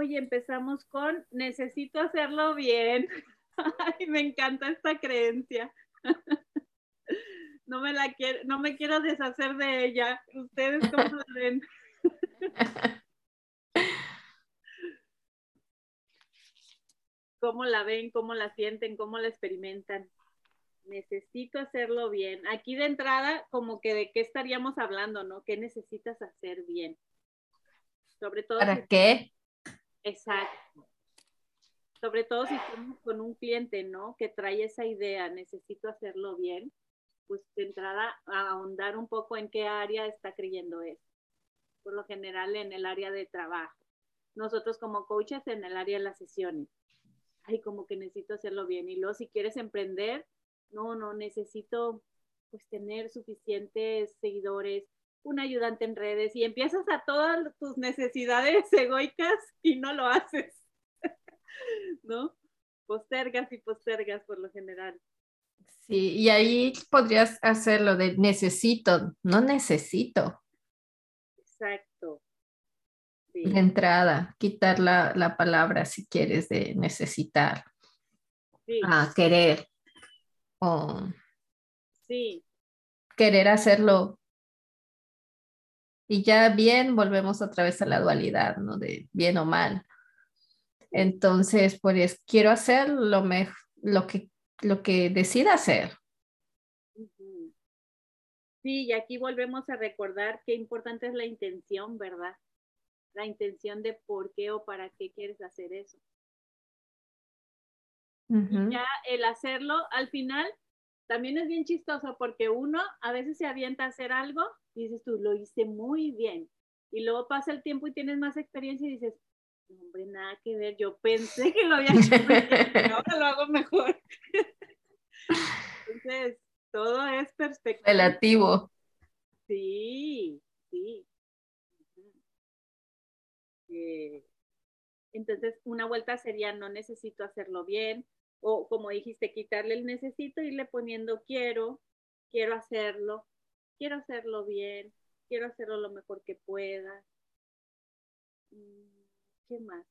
Hoy empezamos con necesito hacerlo bien. Ay, me encanta esta creencia. No me la quiero, no me quiero deshacer de ella. ¿Ustedes cómo la ven? ¿Cómo la ven? ¿Cómo la sienten? ¿Cómo la experimentan? Necesito hacerlo bien. Aquí de entrada, como que de qué estaríamos hablando, ¿no? ¿Qué necesitas hacer bien? Sobre todo. ¿Para qué? Exacto. Sobre todo si estamos con un cliente, ¿no? Que trae esa idea, necesito hacerlo bien, pues de entrada a ahondar un poco en qué área está creyendo eso. Por lo general en el área de trabajo. Nosotros como coaches en el área de las sesiones. Ay, como que necesito hacerlo bien. Y luego si quieres emprender, no, no, necesito pues tener suficientes seguidores, un ayudante en redes y empiezas a todas tus necesidades egoicas y no lo haces, ¿no? Postergas y postergas por lo general. Sí, y ahí podrías hacerlo de necesito, no necesito. Exacto. De entrada, quitar la, la, palabra si quieres de necesitar. Sí. A querer. O sí. querer hacerlo y ya bien volvemos otra vez a la dualidad, ¿no? De bien o mal. Entonces, pues quiero hacer lo, lo, que, lo que decida hacer. Sí, y aquí volvemos a recordar qué importante es la intención, ¿verdad? La intención de por qué o para qué quieres hacer eso. Y ya el hacerlo, al final, también es bien chistoso porque uno a veces se avienta a hacer algo y dices tú, lo hice muy bien. Y luego pasa el tiempo y tienes más experiencia y dices, hombre, nada que ver, yo pensé que lo había hecho muy bien, ahora lo hago mejor. Entonces, todo es perspectiva. Relativo. Sí, sí. Eh, entonces, una vuelta sería, no necesito hacerlo bien, o como dijiste, quitarle el necesito, irle poniendo quiero, quiero hacerlo, quiero hacerlo bien, quiero hacerlo lo mejor que pueda. Mm, ¿Qué más?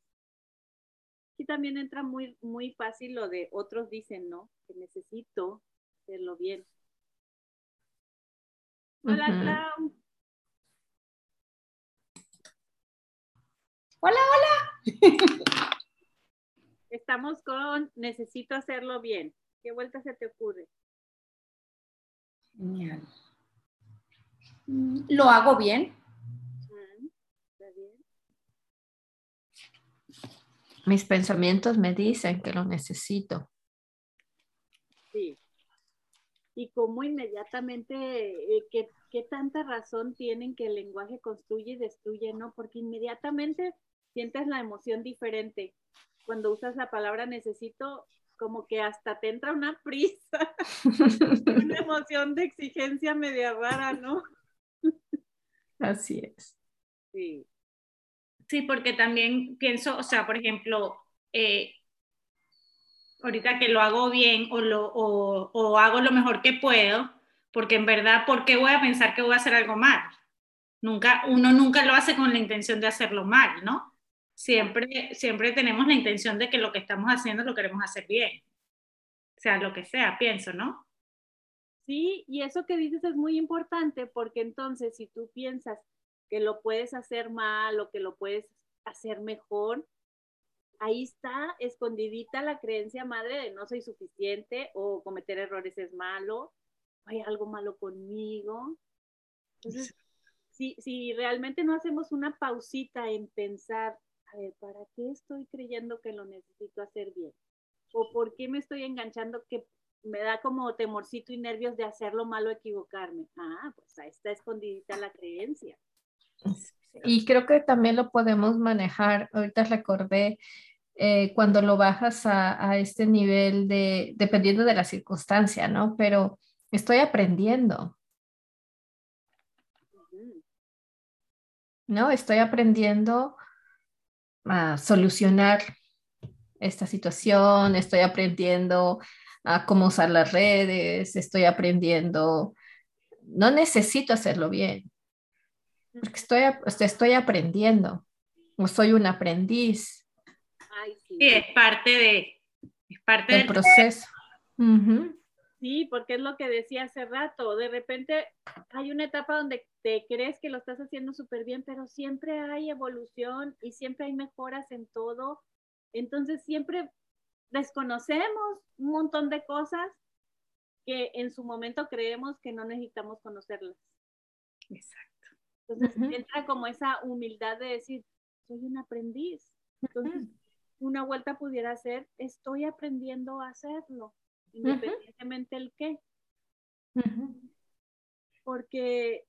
Aquí también entra muy, muy fácil lo de otros dicen, ¿no? Que necesito hacerlo bien. Hola, Clau. Hola, hola. Estamos con necesito hacerlo bien. ¿Qué vuelta se te ocurre? Genial. ¿Lo hago bien? Mis pensamientos me dicen que lo necesito. Sí. Y cómo inmediatamente, eh, qué, qué tanta razón tienen que el lenguaje construye y destruye, ¿no? Porque inmediatamente sientes la emoción diferente. Cuando usas la palabra necesito, como que hasta te entra una prisa, una emoción de exigencia media rara, ¿no? Así es. Sí. Sí, porque también pienso, o sea, por ejemplo, eh, ahorita que lo hago bien o, lo, o, o, hago lo mejor que puedo, porque en verdad, ¿por qué voy a pensar que voy a hacer algo mal? Nunca, uno nunca lo hace con la intención de hacerlo mal, ¿no? Siempre, siempre tenemos la intención de que lo que estamos haciendo lo queremos hacer bien. O sea, lo que sea, pienso, ¿no? Sí, y eso que dices es muy importante porque entonces si tú piensas que lo puedes hacer mal o que lo puedes hacer mejor, ahí está escondidita la creencia madre de no soy suficiente o cometer errores es malo, hay algo malo conmigo. Entonces, si, si realmente no hacemos una pausita en pensar, a ver, ¿para qué estoy creyendo que lo necesito hacer bien? ¿O por qué me estoy enganchando que me da como temorcito y nervios de hacerlo malo, equivocarme. Ah, pues ahí está escondidita la creencia. Y creo que también lo podemos manejar, ahorita recordé, eh, cuando lo bajas a, a, este nivel de, dependiendo de la circunstancia, ¿no? Pero estoy aprendiendo. ¿No? Estoy aprendiendo a solucionar esta situación, estoy aprendiendo a cómo usar las redes, estoy aprendiendo, no necesito hacerlo bien, porque estoy, estoy aprendiendo. o soy un aprendiz. sí. es parte de, es parte del, proceso. Sí, porque es lo que decía hace rato, de repente hay una etapa donde te crees que lo estás haciendo súper bien, pero siempre hay evolución y siempre hay mejoras en todo. Entonces siempre desconocemos un montón de cosas que en su momento creemos que no necesitamos conocerlas. Exacto. Entonces entra como esa humildad de decir, soy un aprendiz. Entonces, una vuelta pudiera ser, estoy aprendiendo a hacerlo, independientemente el qué. Porque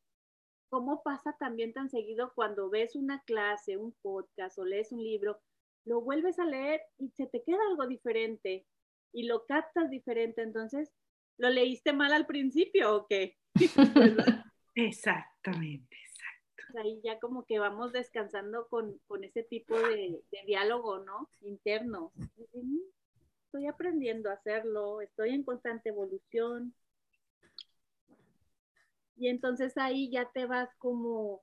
cómo pasa también tan seguido cuando ves una clase, un podcast o lees un libro, lo vuelves a leer y se te queda algo diferente y lo captas diferente. Entonces, ¿lo leíste mal al principio o qué? Exactamente, exacto. Ahí ya como que vamos descansando con, ese tipo de, diálogo, ¿no? Interno. Estoy aprendiendo a hacerlo, estoy en constante evolución. Y entonces ahí ya te vas como,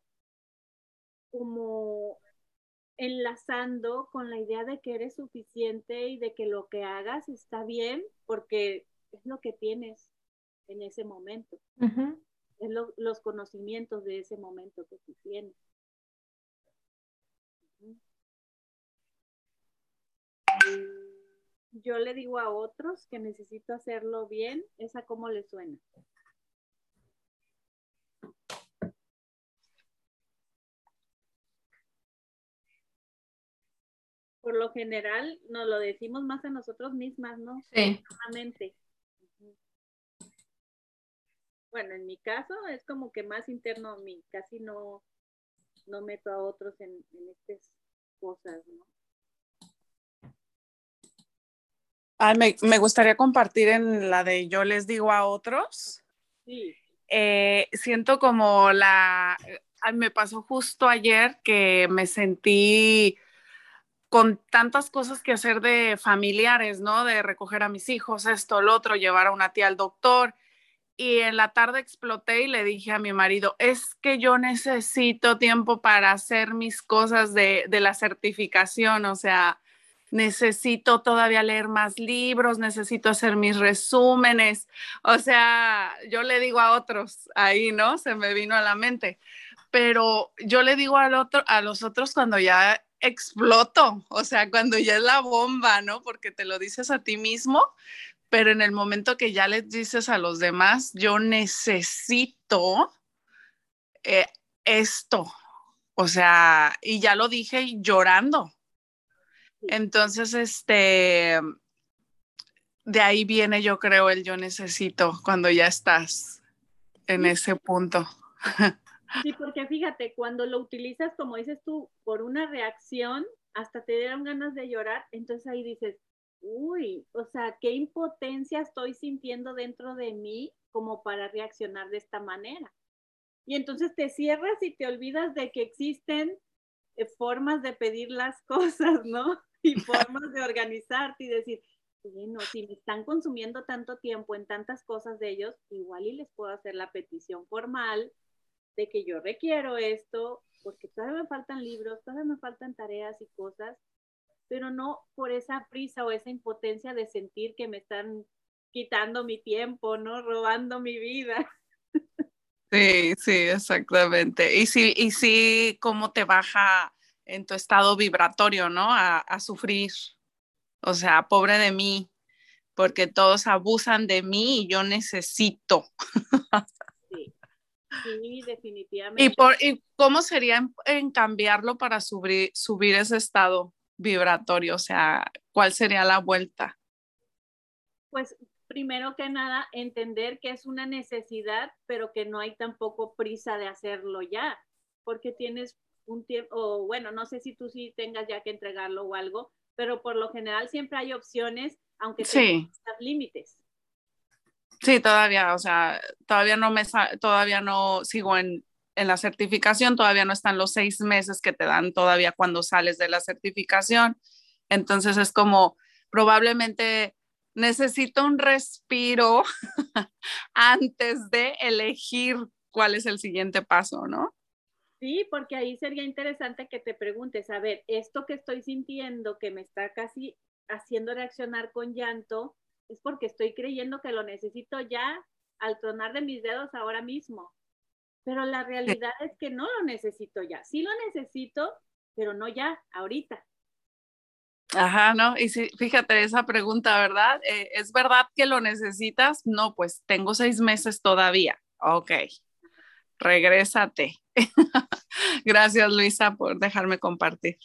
como enlazando con la idea de que eres suficiente y de que lo que hagas está bien porque es lo que tienes en ese momento. Es los conocimientos de ese momento que tú tienes. Yo le digo a otros que necesito hacerlo bien, ¿esa cómo le suena? Por lo general nos lo decimos más a nosotros mismas, ¿no? Sí. Bueno, en mi caso es como que más interno a mí, casi no, no meto a otros en, estas cosas, ¿no? me, gustaría compartir en la de yo les digo a otros. Sí. Eh, siento como la, me pasó justo ayer que me sentí con tantas cosas que hacer de familiares, ¿no? De recoger a mis hijos, esto, lo otro, llevar a una tía al doctor. Y en la tarde exploté y le dije a mi marido, es que yo necesito tiempo para hacer mis cosas de, de la certificación, o sea, necesito todavía leer más libros, necesito hacer mis resúmenes, o sea, yo le digo a otros, ahí, ¿no? Se me vino a la mente, pero yo le digo al otro, a los otros cuando ya exploto, o sea, cuando ya es la bomba, ¿no? Porque te lo dices a ti mismo, pero en el momento que ya les dices a los demás, yo necesito eh, esto, o sea, y ya lo dije llorando. Entonces, este, de ahí viene, yo creo, el yo necesito cuando ya estás en ese punto. Sí, porque fíjate, cuando lo utilizas, como dices tú, por una reacción, hasta te dieron ganas de llorar, entonces ahí dices, uy, o sea, qué impotencia estoy sintiendo dentro de mí como para reaccionar de esta manera. Y entonces te cierras y te olvidas de que existen eh, formas de pedir las cosas, ¿no? Y formas de organizarte y decir, bueno, si me están consumiendo tanto tiempo en tantas cosas de ellos, igual y les puedo hacer la petición formal de que yo requiero esto, porque todavía me faltan libros, todavía me faltan tareas y cosas, pero no por esa prisa o esa impotencia de sentir que me están quitando mi tiempo, ¿no? Robando mi vida. Sí, sí, exactamente. Y sí, y sí, cómo te baja en tu estado vibratorio, ¿no? A, a sufrir. O sea, pobre de mí, porque todos abusan de mí y yo necesito. Sí, definitivamente. ¿Y, por, y cómo sería en, cambiarlo para subir, subir ese estado vibratorio? O sea, ¿cuál sería la vuelta? Pues primero que nada, entender que es una necesidad, pero que no hay tampoco prisa de hacerlo ya, porque tienes un tiempo, o bueno, no sé si tú sí tengas ya que entregarlo o algo, pero por lo general siempre hay opciones, aunque sí. límites. Sí, todavía, o sea, todavía no me, todavía no sigo en, en la certificación, todavía no están los seis meses que te dan todavía cuando sales de la certificación. Entonces es como probablemente necesito un respiro antes de elegir cuál es el siguiente paso, ¿no? Sí, porque ahí sería interesante que te preguntes, a ver, esto que estoy sintiendo, que me está casi haciendo reaccionar con llanto, es porque estoy creyendo que lo necesito ya al tronar de mis dedos ahora mismo. Pero la realidad es que no lo necesito ya. Sí lo necesito, pero no ya, ahorita. Ajá, ¿no? Y sí, fíjate esa pregunta, ¿verdad? Eh, ¿Es verdad que lo necesitas? No, pues tengo seis meses todavía. Ok, regrésate. gracias, Luisa, por dejarme compartir.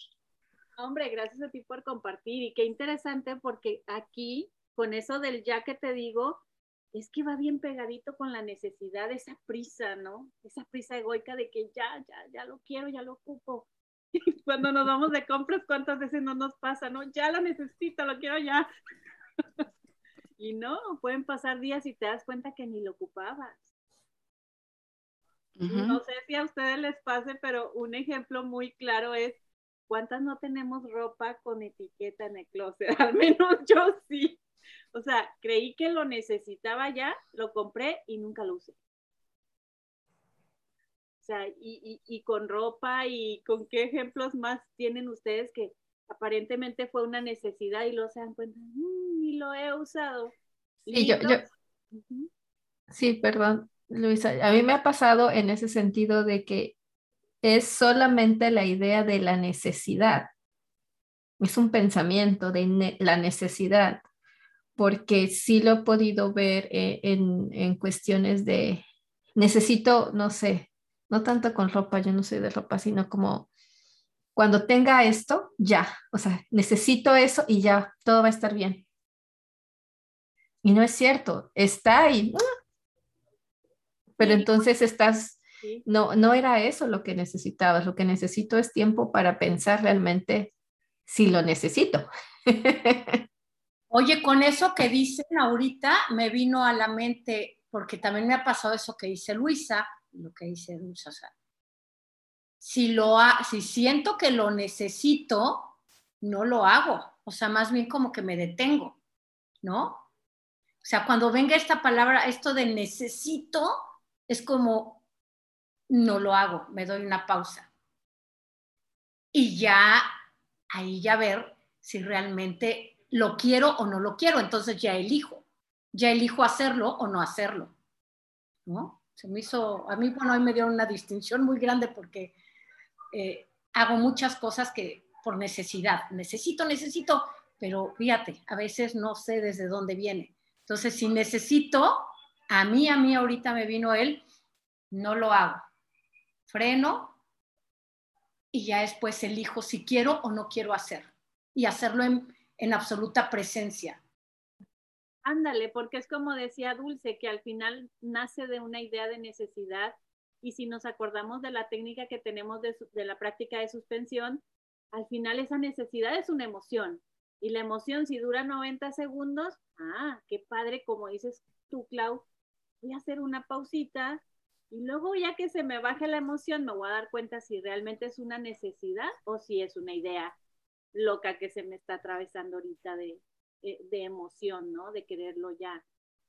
Hombre, gracias a ti por compartir. Y qué interesante porque aquí, con eso del ya que te digo, es que va bien pegadito con la necesidad, esa prisa, ¿no? Esa prisa egoica de que ya, ya, ya lo quiero, ya lo ocupo. Cuando nos vamos de compras, ¿cuántas veces no nos pasa, no? Ya lo necesito, lo quiero ya. y no, pueden pasar días y te das cuenta que ni lo ocupabas. No sé si a ustedes les pase, pero un ejemplo muy claro es ¿cuántas no tenemos ropa con etiqueta en el closet? Al menos yo sí. O sea, creí que lo necesitaba ya, lo compré y nunca lo usé. O sea, y, con ropa y con qué ejemplos más tienen ustedes que aparentemente fue una necesidad y lo se dan cuenta, mm, ni lo he usado. Sí, yo, sí, perdón, Luisa, a mí me ha pasado en ese sentido de que es solamente la idea de la necesidad. Es un pensamiento de la necesidad, porque sí lo he podido ver eh, en, en cuestiones de necesito, no sé, no tanto con ropa, yo no soy de ropa, sino como cuando tenga esto, ya, o sea, necesito eso y ya, todo va a estar bien. Y no es cierto, está ahí. Pero entonces estás, no, no era eso lo que necesitabas, lo que necesito es tiempo para pensar realmente si lo necesito. Oye, con eso que dicen ahorita me vino a la mente, porque también me ha pasado eso que dice Luisa, lo que dice Dulce. O sea, si, lo si siento que lo necesito, no lo hago. O sea, más bien como que me detengo, ¿no? O sea, cuando venga esta palabra, esto de necesito, es como, no lo hago, me doy una pausa. Y ya, ahí ya ver si realmente lo quiero o no lo quiero. Entonces ya elijo, ya elijo hacerlo o no hacerlo, ¿no? Se me hizo, a mí, bueno, hoy me dio una distinción muy grande porque eh, hago muchas cosas que por necesidad, necesito, necesito, pero fíjate, a veces no sé desde dónde viene. Entonces, si necesito, a mí, a mí ahorita me vino él, no lo hago. Freno y ya después elijo si quiero o no quiero hacer y hacerlo en, en absoluta presencia. Ándale, porque es como decía Dulce, que al final nace de una idea de necesidad y si nos acordamos de la técnica que tenemos de, la práctica de suspensión, al final esa necesidad es una emoción. Y la emoción, si dura 90 segundos, ah, qué padre, como dices tú, Clau, voy a hacer una pausita y luego ya que se me baje la emoción, me voy a dar cuenta si realmente es una necesidad o si es una idea loca que se me está atravesando ahorita de, eh, de emoción, ¿no? De quererlo ya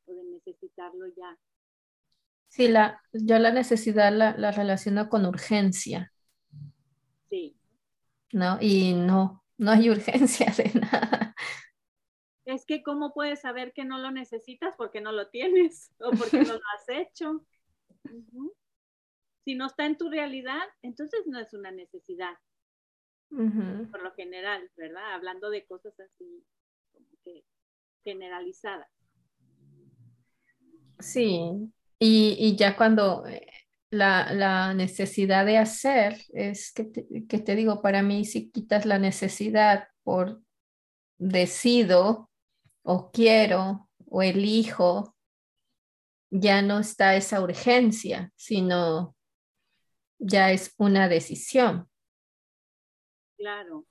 o de necesitarlo ya. Sí, la, yo la necesidad la, la relaciono con urgencia. Sí. ¿No? Y no, no hay urgencia de nada. Es que ¿cómo puedes saber que no lo necesitas? Porque no lo tienes o porque no lo has hecho. Si no está en tu realidad, entonces no es una necesidad. Por lo general, ¿verdad? Hablando de cosas así generalizada. Sí, y, ya cuando eh, la, necesidad de hacer es que te, digo, para mí si quitas la necesidad por decido o quiero o elijo, ya no está esa urgencia, sino ya es una decisión. Claro.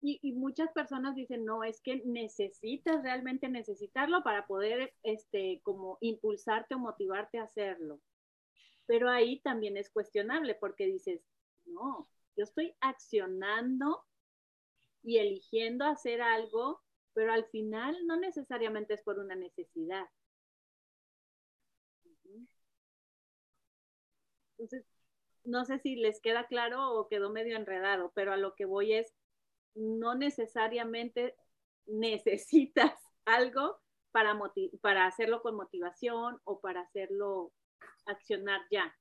Y, muchas personas dicen, no, es que necesitas realmente necesitarlo para poder, este, como impulsarte o motivarte a hacerlo. Pero ahí también es cuestionable porque dices, no, yo estoy accionando y eligiendo hacer algo, pero al final no necesariamente es por una necesidad. Entonces, no sé si les queda claro o quedó medio enredado, pero a lo que voy es, no necesariamente necesitas algo para, para hacerlo con motivación o para hacerlo accionar ya.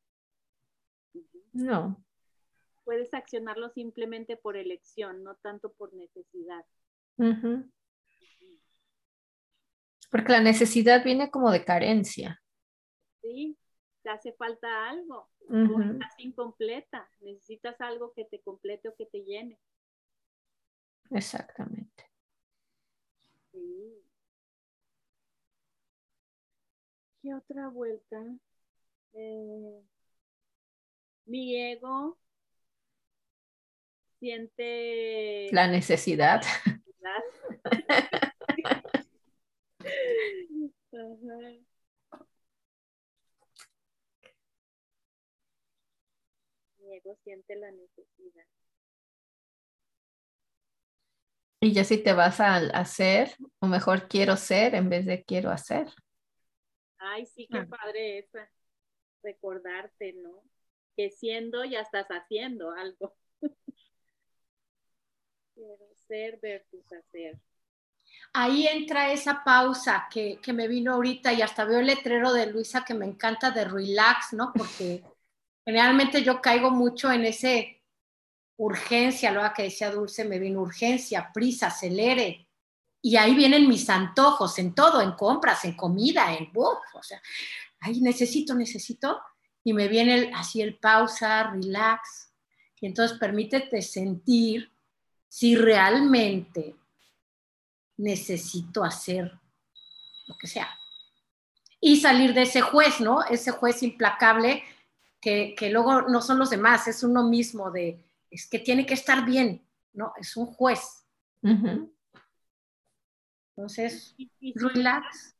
No. Puedes accionarlo simplemente por elección, no tanto por necesidad. Porque la necesidad viene como de carencia. Sí, te hace falta algo. estás incompleta. Necesitas algo que te complete o que te llene. Exactamente. ¿Qué otra vuelta? Eh, mi ego siente... La necesidad. ego siente la necesidad. Y ya si te vas a hacer, o mejor quiero ser en vez de quiero hacer. Ay, sí, qué padre esa. Recordarte, ¿no? Que siendo ya estás haciendo algo. quiero ser versus hacer. Ahí entra esa pausa que, que, me vino ahorita y hasta veo el letrero de Luisa que me encanta de relax, ¿no? Porque generalmente yo caigo mucho en ese urgencia, lo que decía Dulce, me vino urgencia, prisa, acelere. Y ahí vienen mis antojos en todo, en compras, en comida, en o sea, ahí necesito, necesito. Y me viene así el pausa, relax. Y entonces permítete sentir si realmente necesito hacer lo que sea. Y salir de ese juez, ¿no? Ese juez implacable que, que luego no son los demás, es uno mismo de, es que tiene que estar bien, ¿no? Es un juez. Entonces, relax.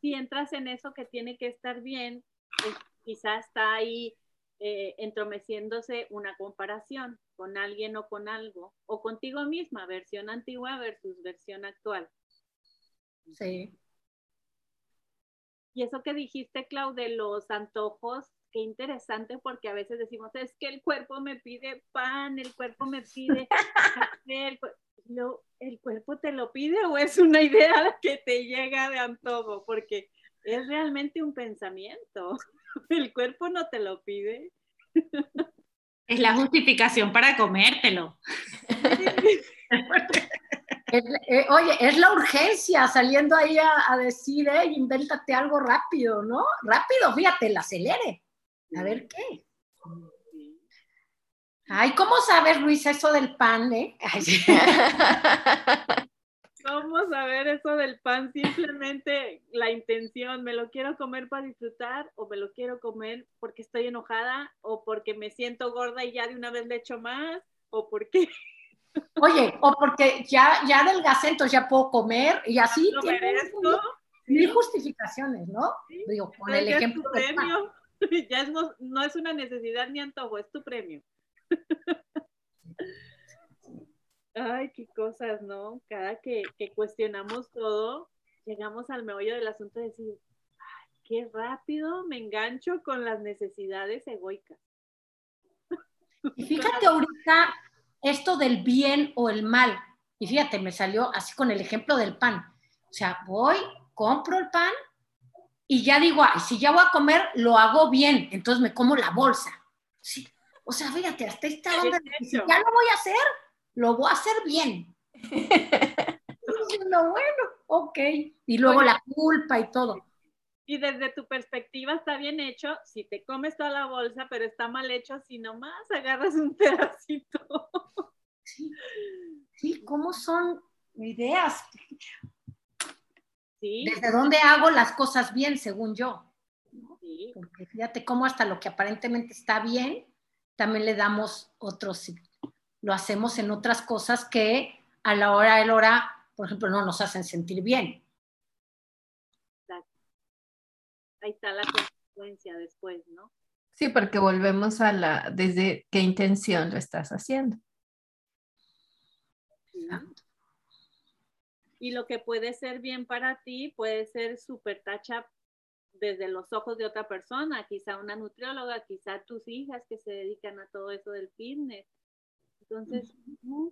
Si entras en eso que tiene que estar bien, pues, quizás está ahí eh, entromeciéndose una comparación con alguien o con algo, o contigo misma, versión antigua versus versión actual. Sí. Y eso que dijiste, Clau, de los antojos, qué interesante porque a veces decimos, es que el cuerpo me pide pan, el cuerpo me pide el, ¿el cuerpo te lo pide o es una idea que te llega de antojo? Porque es realmente un pensamiento. El cuerpo no te lo pide. Es la justificación para comértelo. Eh, oye, es la urgencia saliendo ahí a, decir, eh, invéntate algo rápido, ¿no? Rápido, fíjate, el acelere. A ver qué. Ay, ¿cómo sabes, Luisa, eso del pan, eh? ¿Cómo saber eso del pan? Simplemente la intención, ¿me lo quiero comer para disfrutar o me lo quiero comer porque estoy enojada o porque me siento gorda y ya de una vez le echo más o porque... Oye, o porque ya, ya adelgacé, entonces ya puedo comer y así tiene mil justificaciones, ¿no? Digo, con el ejemplo del pan. ya no, es una necesidad ni antojo, es tu premio. Ay, qué cosas, ¿no? Cada que, cuestionamos todo, llegamos al meollo del asunto de decir, qué rápido me engancho con las necesidades egoicas. Y fíjate ahorita esto del bien o el mal. Y fíjate, me salió así con el ejemplo del pan. O sea, voy, compro el pan y ya digo, si ya voy a comer, lo hago bien, entonces me como la bolsa. Sí. O sea, fíjate, hasta esta onda, si ya lo voy a hacer, lo voy a hacer bien. no, bueno, ok. Y luego la culpa y todo. Y desde tu perspectiva está bien hecho si te comes toda la bolsa, pero está mal hecho si nomás agarras un pedacito. Sí, sí ¿cómo son ideas? ¿Desde dónde hago las cosas bien, según yo? Porque fíjate cómo hasta lo que aparentemente está bien, también le damos otros, lo hacemos en otras cosas que a la hora de la hora, por ejemplo, no nos hacen sentir bien. Ahí está la consecuencia después, ¿no? Sí, porque volvemos a la, desde qué intención lo estás haciendo. Y lo que puede ser bien para ti puede ser súper tacha desde los ojos de otra persona, quizá una nutrióloga, quizá tus hijas que se dedican a todo eso del fitness. Entonces,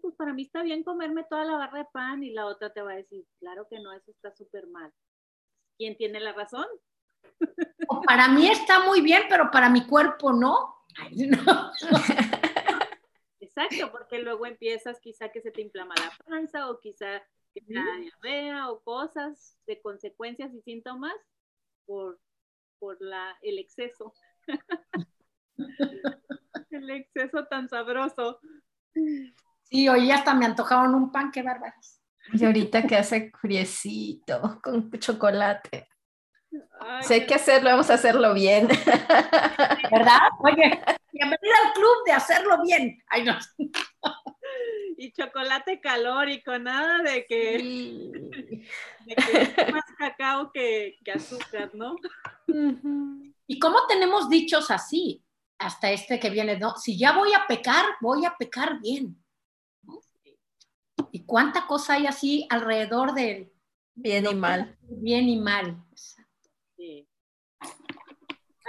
pues para mí está bien comerme toda la barra de pan y la otra te va a decir, claro que no, eso está súper mal. ¿Quién tiene la razón? para mí está muy bien, pero para mi cuerpo no. Exacto, porque luego empiezas quizá que se te inflama la panza o quizá que te da diarrea o cosas de consecuencias y síntomas por, por la, el exceso. el exceso tan sabroso. Sí, hoy hasta me antojaron un pan, qué bárbaros. Y ahorita que hace friecito con chocolate. sé que hacerlo, vamos a hacerlo bien. ¿Verdad? Oye, bienvenida al club de hacerlo bien. Ay, no. Y chocolate calórico, nada de que, de que es más cacao que, que azúcar, ¿no? ¿Y cómo tenemos dichos así? Hasta este que viene, ¿no? Si ya voy a pecar, voy a pecar bien. ¿Y cuánta cosa hay así alrededor del bien y mal? Bien y mal. Sí.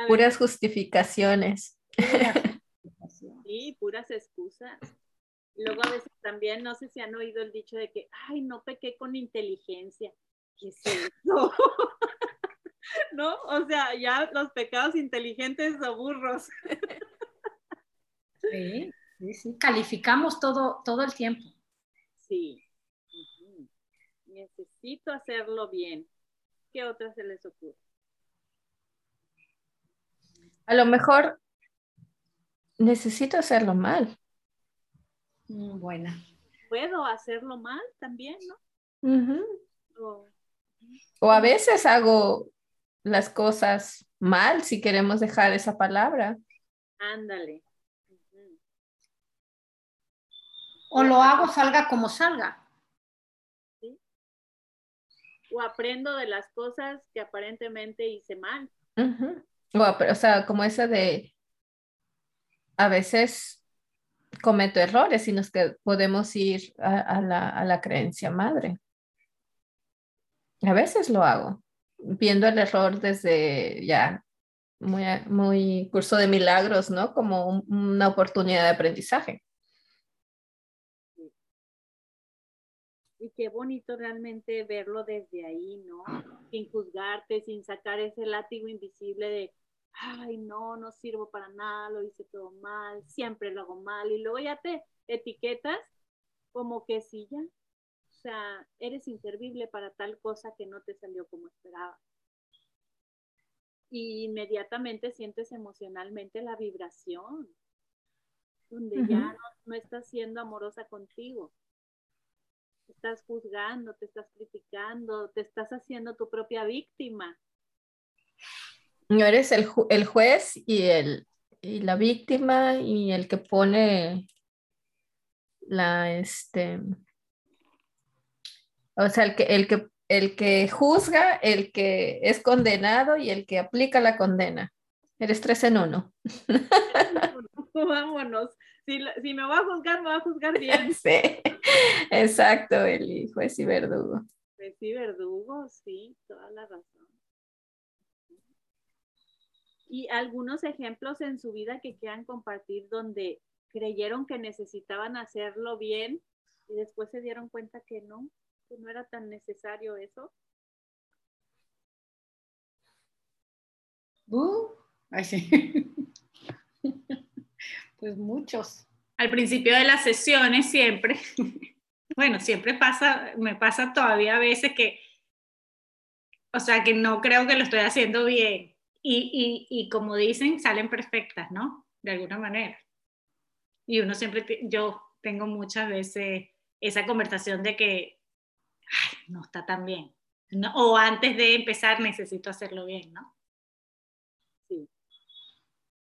Puras justificaciones. Sí, puras excusas. Luego a veces también, no sé si han oído el dicho de que, ay, no pequé con inteligencia. ¿Qué es eso? ¿No? O sea, ya los pecados inteligentes o burros. Sí, sí, sí. Calificamos todo, todo el tiempo. Sí. Necesito hacerlo bien. ¿Qué otra se les ocurre? A lo mejor necesito hacerlo mal. Mm, buena. Puedo hacerlo mal también, ¿no? o, a veces hago las cosas mal, si queremos dejar esa palabra. Ándale. O lo hago salga como salga. O aprendo de las cosas que aparentemente hice mal. o sea, como esa de a veces cometo errores, sino que podemos ir a, la, creencia madre. A veces lo hago, viendo el error desde ya muy, muy curso de milagros, ¿no? Como una oportunidad de aprendizaje. Y qué bonito realmente verlo desde ahí, ¿no? Sin juzgarte, sin sacar ese látigo invisible de, ay, no, no sirvo para nada, lo hice todo mal, siempre lo hago mal, y luego ya te etiquetas como que sí, ya, o sea, eres inservible para tal cosa que no te salió como esperaba. Y inmediatamente sientes emocionalmente la vibración, donde ya no, no estás siendo amorosa contigo. Estás juzgando, te estás criticando, te estás haciendo tu propia víctima. No eres el, juez y, el, y la víctima y el que pone la, este, o sea, el que, el que, el que juzga, el que es condenado y el que aplica la condena. Eres tres en uno. Vámonos. Si, si, me va a juzgar, me va a juzgar bien. Sí, exacto, el juez y verdugo. Juez y verdugo, sí, toda la razón y algunos ejemplos en su vida que quieran compartir donde creyeron que necesitaban hacerlo bien y después se dieron cuenta que no, que no era tan necesario eso. Uh, ay, sí. pues muchos. Al principio de las sesiones siempre, bueno, siempre pasa, me pasa todavía a veces que, o sea, que no creo que lo estoy haciendo bien y, y, como dicen, salen perfectas, ¿no? De alguna manera. Y uno siempre, yo tengo muchas veces esa conversación de que, ay, no está tan bien. o antes de empezar necesito hacerlo bien, ¿no? Sí,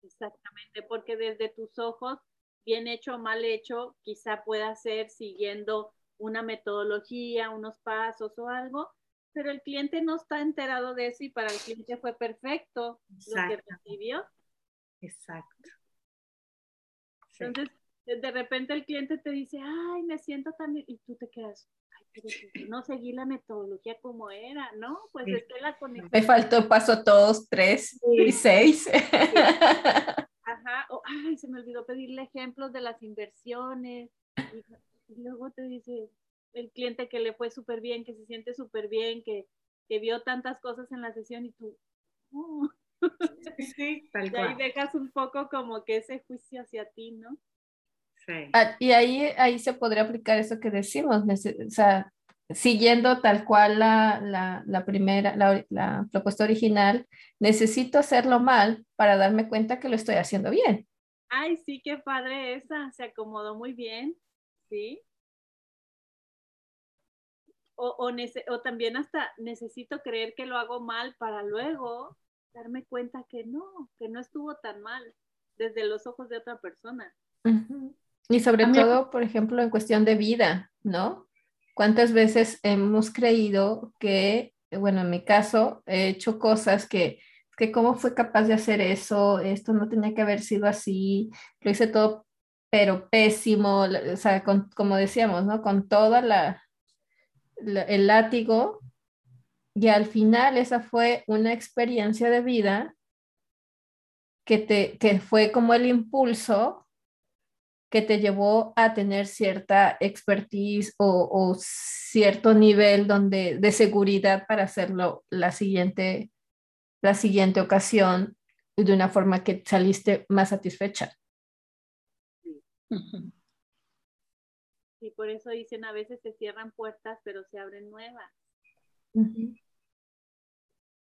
exactamente, porque desde tus ojos, bien hecho o mal hecho, quizá pueda ser siguiendo una metodología, unos pasos o algo, pero el cliente no está enterado de eso y para el cliente fue perfecto lo que recibió. Exacto. Entonces, de repente el cliente te dice, ay, me siento también, y tú te quedas, ay, pero no seguí la metodología como era, ¿no? Pues es que la conexión. Me faltó paso todos, tres y seis. Ajá, o, ay, se me olvidó pedirle ejemplos de las inversiones. Y, luego te dice el cliente que le fue súper bien, que se siente súper bien, que, que, vio tantas cosas en la sesión y tú, oh". Sí, tal y ahí dejas un poco como que ese juicio hacia ti, ¿no? Ah, y ahí, ahí se podría aplicar eso que decimos, o sea, siguiendo tal cual la, la, la primera, la, la, propuesta original, necesito hacerlo mal para darme cuenta que lo estoy haciendo bien. Ay, sí, qué padre esa, se acomodó muy bien, ¿sí? O, o, o también hasta necesito creer que lo hago mal para luego darme cuenta que no, que no estuvo tan mal desde los ojos de otra persona. Y sobre todo, por ejemplo, en cuestión de vida, ¿no? ¿Cuántas veces hemos creído que, bueno, en mi caso, he hecho cosas que, que cómo fue capaz de hacer eso, esto no tenía que haber sido así, lo hice todo, pero pésimo, o sea, como decíamos, ¿no? Con toda la, el látigo. Y al final esa fue una experiencia de vida que, te, que fue como el impulso que te llevó a tener cierta expertise o, cierto nivel donde, de seguridad para hacerlo la siguiente, la siguiente ocasión de una forma que saliste más satisfecha. Y por eso dicen a veces se cierran puertas, pero se abren nuevas.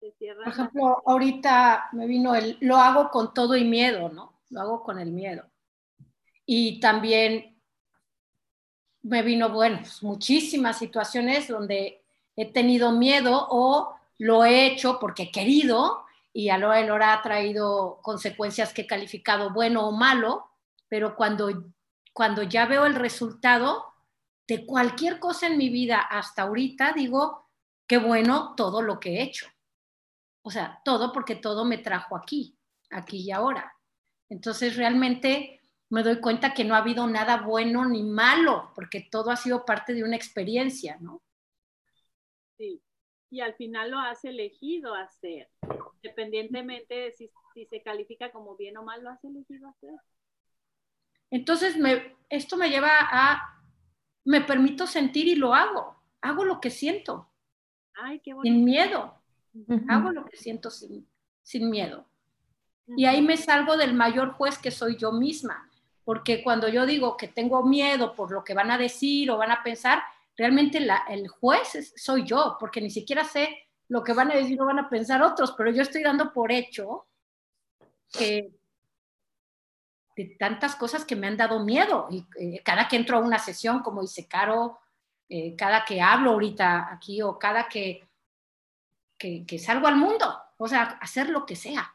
se cierran por ejemplo, ahorita me vino el, lo hago con todo y miedo, ¿no? Lo hago con el miedo y también me vino, bueno, pues, muchísimas situaciones donde he tenido miedo o lo he hecho porque he querido y a lo hora ha traído consecuencias que he calificado bueno o malo, pero cuando, cuando ya veo el resultado de cualquier cosa en mi vida hasta ahorita, digo, qué bueno todo lo que he hecho. O sea, todo porque todo me trajo aquí, aquí y ahora. Entonces, realmente me doy cuenta que no ha habido nada bueno ni malo, porque todo ha sido parte de una experiencia, ¿no? Sí, y al final lo has elegido hacer, independientemente de si, se califica como bien o mal, lo has elegido hacer. Entonces, me, esto me lleva a, me permito sentir y lo hago, hago lo que siento. Ay, qué Sin miedo, hago lo que siento sin, sin miedo. Y ahí me salgo del mayor juez que soy yo misma porque cuando yo digo que tengo miedo por lo que van a decir o van a pensar, realmente el juez soy yo, porque ni siquiera sé lo que van a decir o van a pensar otros, pero yo estoy dando por hecho que de tantas cosas que me han dado miedo. Y eh, cada que entro a una sesión, como dice Caro, eh, cada que hablo ahorita aquí o cada que, que, que salgo al mundo, o sea, hacer lo que sea.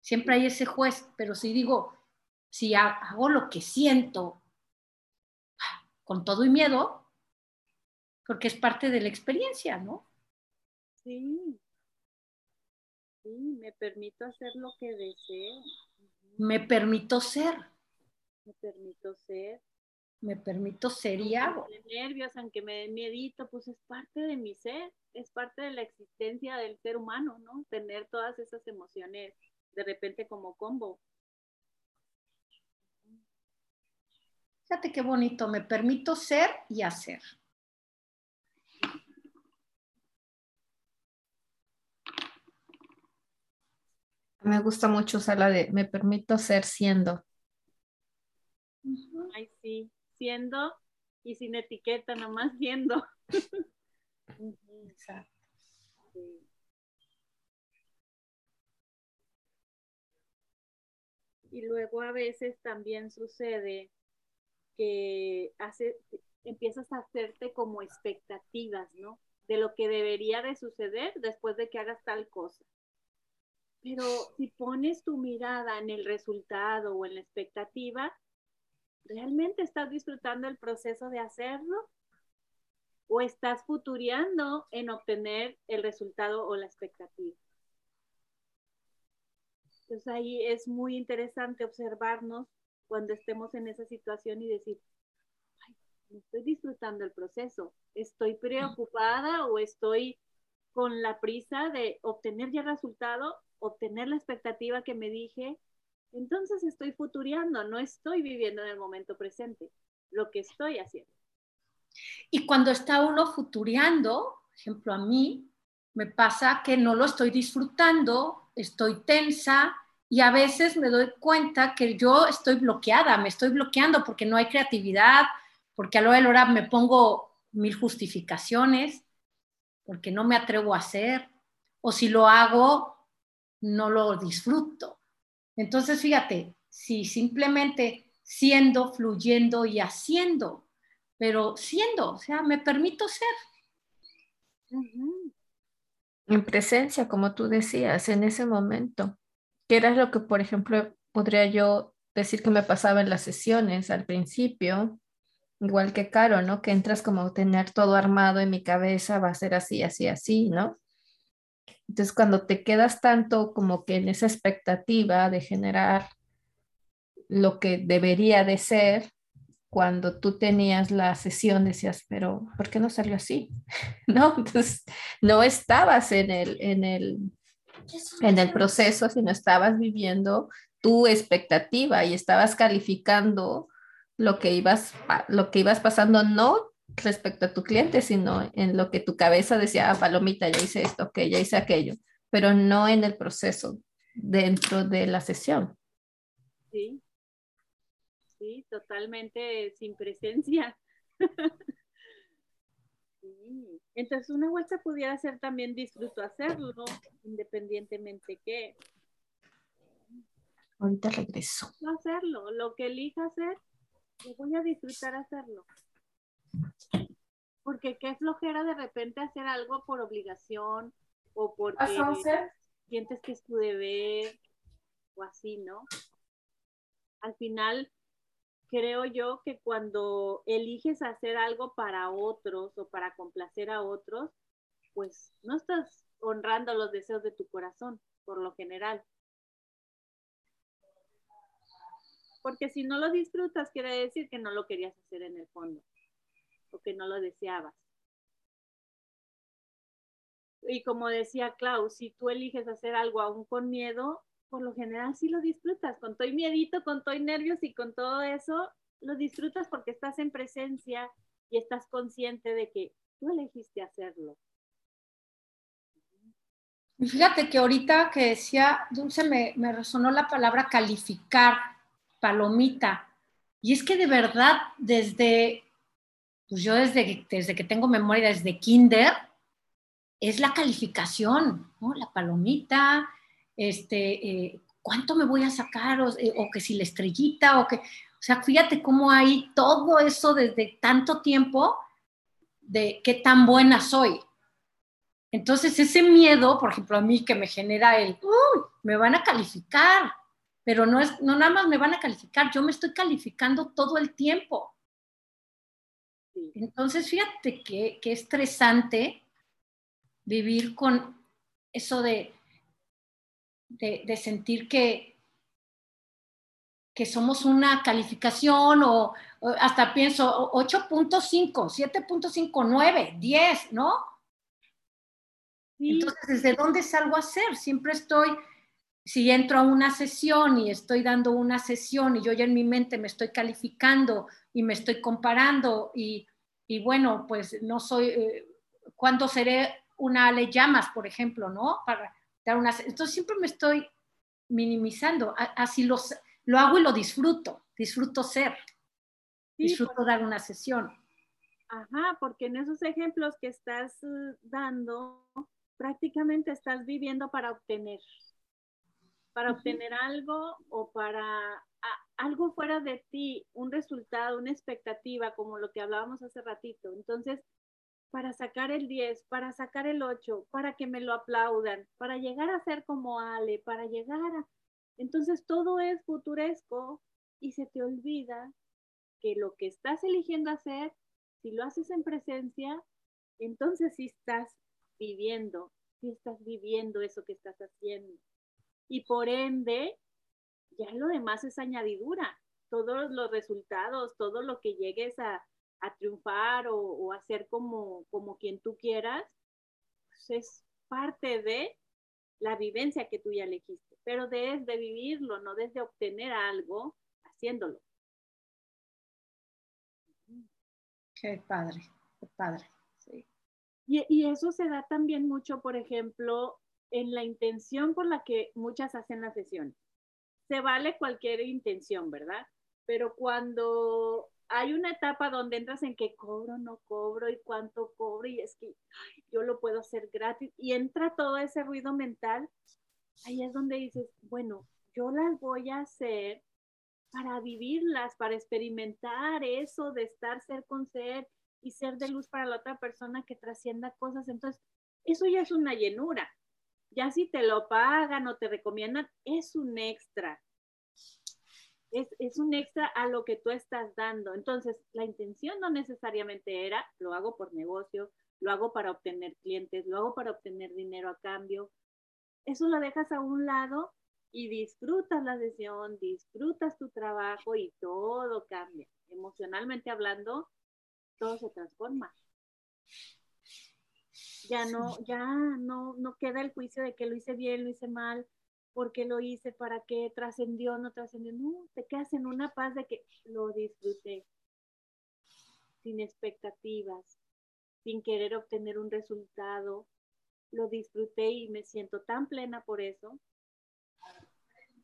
Siempre hay ese juez, pero si digo, si hago lo que siento con todo y miedo, porque es parte de la experiencia, ¿no? Sí. Sí, me permito hacer lo que deseo. Me permito ser. Me permito ser. Me permito ser y hago. Nervios, aunque me den miedito, pues es parte de mi ser, es parte de la existencia del ser humano, ¿no? Tener todas esas emociones de repente como combo. Fíjate qué bonito, me permito ser y hacer. Me gusta mucho usar la de me permito ser siendo. Ay, sí, siendo y sin etiqueta, nomás siendo. Exacto. Y luego a veces también sucede que hace, empiezas a hacerte como expectativas, ¿no? De lo que debería de suceder después de que hagas tal cosa. Pero si pones tu mirada en el resultado o en la expectativa, ¿realmente estás disfrutando el proceso de hacerlo? ¿O estás futuriando en obtener el resultado o la expectativa? Entonces ahí es muy interesante observarnos cuando estemos en esa situación y decir, Ay, estoy disfrutando el proceso, estoy preocupada o estoy con la prisa de obtener ya el resultado, obtener la expectativa que me dije, entonces estoy futureando, no estoy viviendo en el momento presente, lo que estoy haciendo. Y cuando está uno futureando, por ejemplo, a mí me pasa que no lo estoy disfrutando, estoy tensa y a veces me doy cuenta que yo estoy bloqueada, me estoy bloqueando porque no hay creatividad, porque a lo de la hora me pongo mil justificaciones, porque no me atrevo a hacer, o si lo hago, no lo disfruto. Entonces, fíjate, si simplemente siendo, fluyendo y haciendo, pero siendo, o sea, me permito ser. En presencia, como tú decías, en ese momento, que era lo que, por ejemplo, podría yo decir que me pasaba en las sesiones al principio, igual que Caro, ¿no? Que entras como tener todo armado en mi cabeza, va a ser así, así, así, ¿no? Entonces, cuando te quedas tanto como que en esa expectativa de generar lo que debería de ser, cuando tú tenías la sesión decías, pero ¿por qué no salió así? ¿No? Entonces, no estabas en el, en el, en el proceso, sino estabas viviendo tu expectativa y estabas calificando lo que ibas, lo que ibas pasando, no respecto a tu cliente, sino en lo que tu cabeza decía, ah, palomita, ya hice esto, ok, ya hice aquello, pero no en el proceso dentro de la sesión. Sí, sí, totalmente sin presencia. Entonces una vuelta pudiera ser también disfruto hacerlo, independientemente que. Ahorita regreso. Hacerlo, lo que elija hacer, voy a disfrutar hacerlo. Porque qué flojera de repente hacer algo por obligación o porque sientes que es tu deber o así, ¿no? Al final, creo yo que cuando eliges hacer algo para otros o para complacer a otros, pues no estás honrando los deseos de tu corazón, por lo general. Porque si no lo disfrutas, quiere decir que no lo querías hacer en el fondo o que no lo deseabas. Y como decía Klaus, si tú eliges hacer algo aún con miedo, por lo general sí lo disfrutas, con todo miedito, con todo nervios y con todo eso, lo disfrutas porque estás en presencia y estás consciente de que tú elegiste hacerlo. Fíjate que ahorita que decía, Dulce, me resonó la palabra calificar palomita. Y es que de verdad, desde, pues yo desde, desde que tengo memoria, desde kinder, es la calificación, ¿no? La palomita, este, eh, ¿cuánto me voy a sacar? Eh, o, que si la estrellita, o que, o sea, fíjate cómo hay todo eso desde tanto tiempo de qué tan buena soy. Entonces, ese miedo, por ejemplo, a mí que me genera el, uy, me van a calificar, pero no, es, no nada más me van a calificar, yo me estoy calificando todo el tiempo. Entonces, fíjate qué que estresante vivir con eso de, de, sentir que, que somos una calificación o, hasta pienso 8.5, 7.5, 9, 10, ¿no? Entonces, ¿desde dónde salgo a hacer? Siempre estoy si entro a una sesión y estoy dando una sesión y yo ya en mi mente me estoy calificando y me estoy comparando y, bueno, pues no soy, eh, ¿cuándo seré una Ale Llamas, por ejemplo, no? Para dar una, entonces siempre me estoy minimizando, así los, lo hago y lo disfruto, disfruto ser, disfruto dar una sesión. Ajá, porque en esos ejemplos que estás eh, dando, prácticamente estás viviendo para obtener para obtener algo o para algo fuera de ti, un resultado, una expectativa, como lo que hablábamos hace ratito. Entonces, para sacar el 10, para sacar el 8, para que me lo aplaudan, para llegar a ser como Ale, para llegar a... Entonces, todo es futuresco y se te olvida que lo que estás eligiendo hacer, si lo haces en presencia, entonces sí estás viviendo, sí estás viviendo eso que estás haciendo y por ende ya lo demás es añadidura. todos los resultados, todo lo que llegues a, triunfar o, a ser como, como quien tú quieras, pues es parte de la vivencia que tú ya elegiste, pero desde vivirlo, no desde obtener algo haciéndolo. Qué padre, qué padre. Sí. Y, y, eso se da también mucho, por ejemplo, en la intención por la que muchas hacen la sesión. Se vale cualquier intención, ¿verdad? Pero cuando hay una etapa donde entras en que cobro, no cobro y cuánto cobro y es que yo lo puedo hacer gratis y entra todo ese ruido mental, ahí es donde dices, bueno, yo las voy a hacer para vivirlas, para experimentar eso de estar ser con ser y ser de luz para la otra persona que trascienda cosas. Entonces, eso ya es una llenura. Ya si te lo pagan o te recomiendan, es un extra. Es, es, un extra a lo que tú estás dando. Entonces, la intención no necesariamente era, lo hago por negocio, lo hago para obtener clientes, lo hago para obtener dinero a cambio. Eso lo dejas a un lado y disfrutas la sesión, disfrutas tu trabajo y todo cambia. Emocionalmente hablando, todo se transforma. Ya no, ya no, no queda el juicio de que lo hice bien, lo hice mal, porque lo hice, para qué, trascendió, no trascendió. No, te quedas en una paz de que lo disfruté, sin expectativas, sin querer obtener un resultado. Lo disfruté y me siento tan plena por eso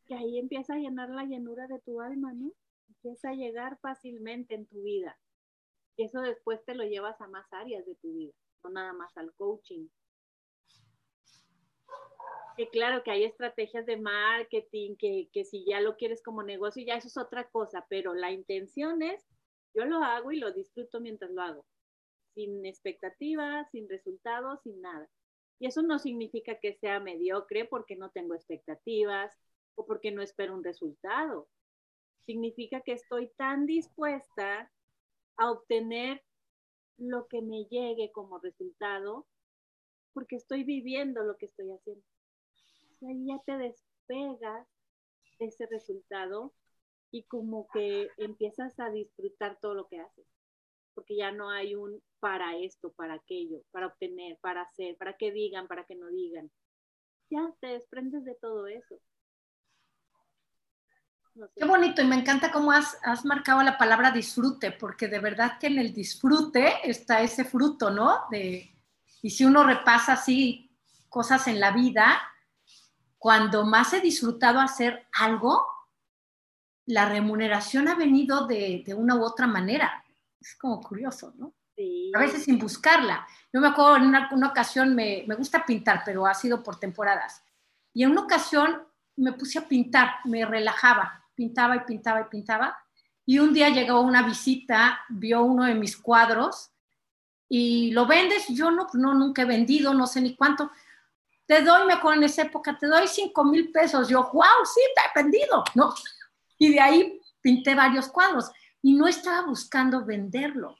que ahí empieza a llenar la llenura de tu alma, ¿no? Empieza a llegar fácilmente en tu vida. Y eso después te lo llevas a más áreas de tu vida, no nada más al coaching. Que claro que hay estrategias de marketing, que, que si ya lo quieres como negocio, ya eso es otra cosa, pero la intención es, yo lo hago y lo disfruto mientras lo hago, sin expectativas, sin resultados, sin nada. Y eso no significa que sea mediocre porque no tengo expectativas, o porque no espero un resultado. Significa que estoy tan dispuesta a obtener lo que me llegue como resultado porque estoy viviendo lo que estoy haciendo. ahí ya te despegas de ese resultado y como que empiezas a disfrutar todo lo que haces. Porque ya no hay un para esto, para aquello, para obtener, para hacer, para que digan, para que no digan. Ya te desprendes de todo eso. Qué bonito y me encanta cómo has, marcado la palabra disfrute, porque de verdad que en el disfrute está ese fruto, ¿no? De, y si uno repasa así cosas en la vida, cuando más he disfrutado hacer algo, la remuneración ha venido de, una u otra manera. Es como curioso, ¿no? Sí. A veces sin buscarla. Yo me acuerdo en una, una ocasión, me, me gusta pintar, pero ha sido por temporadas. Y en una ocasión me puse a pintar, me relajaba pintaba y pintaba y pintaba. Y un día llegó una visita, vio uno de mis cuadros y lo vendes. Yo no, no, nunca he vendido, no sé ni cuánto. Te doy, me acuerdo en esa época, te doy cinco mil pesos. Yo, wow, sí, te he vendido, ¿no? Y de ahí pinté varios cuadros y no estaba buscando venderlo.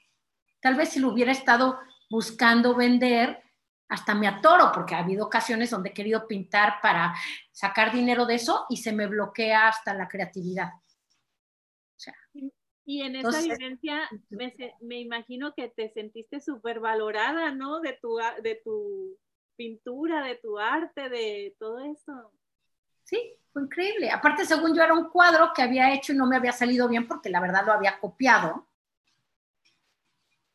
Tal vez si lo hubiera estado buscando vender, hasta me atoro, porque ha habido ocasiones donde he querido pintar para sacar dinero de eso y se me bloquea hasta la creatividad. y en esa vivencia me, imagino que te sentiste súper valorada, ¿no? De tu, de tu pintura, de tu arte, de todo eso. Sí, fue increíble. Aparte, según yo, era un cuadro que había hecho y no me había salido bien porque la verdad lo había copiado.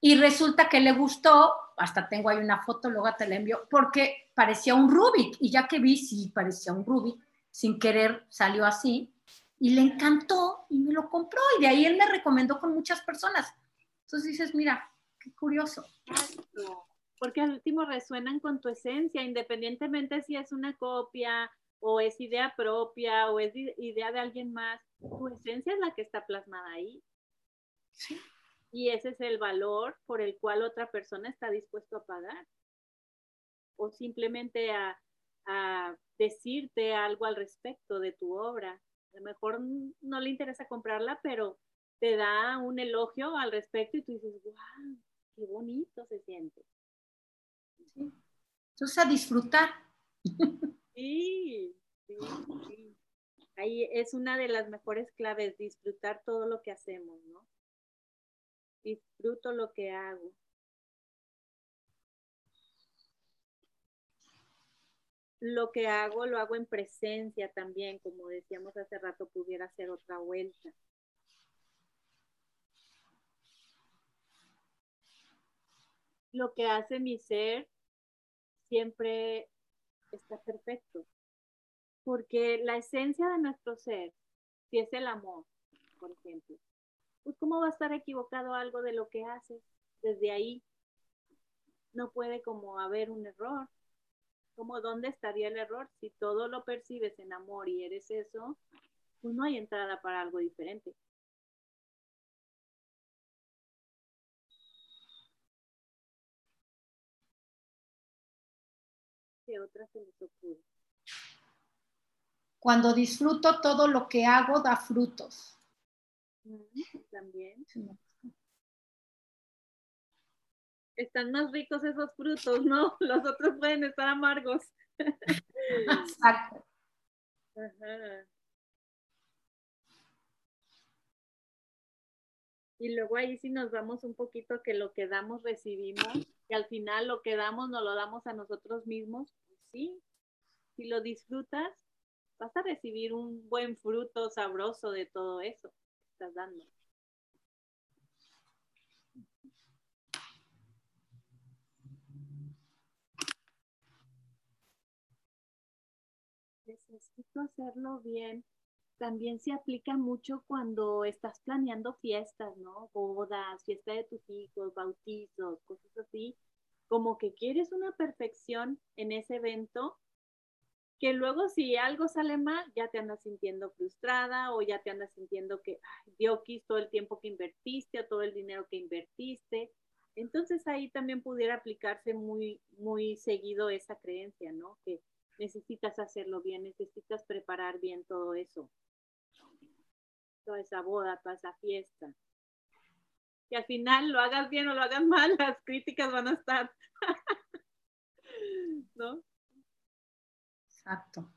Y resulta que le gustó, hasta tengo ahí una foto, luego te la envío, porque parecía un Rubik. Y ya que vi, sí, parecía un Rubik, sin querer salió así. Y le encantó y me lo compró. Y de ahí él me recomendó con muchas personas. Entonces dices, mira, qué curioso. Porque al último resuenan con tu esencia, independientemente si es una copia o es idea propia o es idea de alguien más. Tu esencia es la que está plasmada ahí. Sí y ese es el valor por el cual otra persona está dispuesto a pagar. O simplemente a, decirte algo al respecto de tu obra. A lo mejor no le interesa comprarla, pero te da un elogio al respecto y tú dices, wow, qué bonito se siente. Entonces a disfrutar. Sí, sí, sí. Ahí es una de las mejores claves, disfrutar todo lo que hacemos, ¿no? Disfruto lo que hago. Lo que hago lo hago en presencia también, como decíamos hace rato, pudiera ser otra vuelta. Lo que hace mi ser siempre está perfecto porque la esencia de nuestro ser, si es el amor, por ejemplo, pues cómo va a estar equivocado algo de lo que haces desde ahí. No puede como haber un error. Como dónde estaría el error si todo lo percibes en amor y eres eso, pues no hay entrada para algo diferente. ¿Qué otra se les ocurre? Cuando disfruto todo lo que hago da frutos. También. Están más ricos esos frutos, ¿no? Los otros pueden estar amargos. Exacto. Y luego ahí sí nos vamos un poquito que lo que damos recibimos, y al final lo que damos nos lo damos a nosotros mismos. Pues sí, si lo disfrutas, vas a recibir un buen fruto sabroso de todo eso dando. Necesito hacerlo bien. También se aplica mucho cuando estás planeando fiestas, ¿no? Bodas, fiesta de tus hijos, bautizos, cosas así. Como que quieres una perfección en ese evento que luego si algo sale mal, ya te andas sintiendo frustrada o ya te andas sintiendo que ay, dio todo el tiempo que invertiste o todo el dinero que invertiste. Entonces ahí también pudiera aplicarse muy, muy seguido esa creencia, ¿no? Que necesitas hacerlo bien, necesitas preparar bien todo eso. Toda esa boda, toda esa fiesta. Que al final lo hagas bien o lo hagas mal, las críticas van a estar. ¿No? Exacto.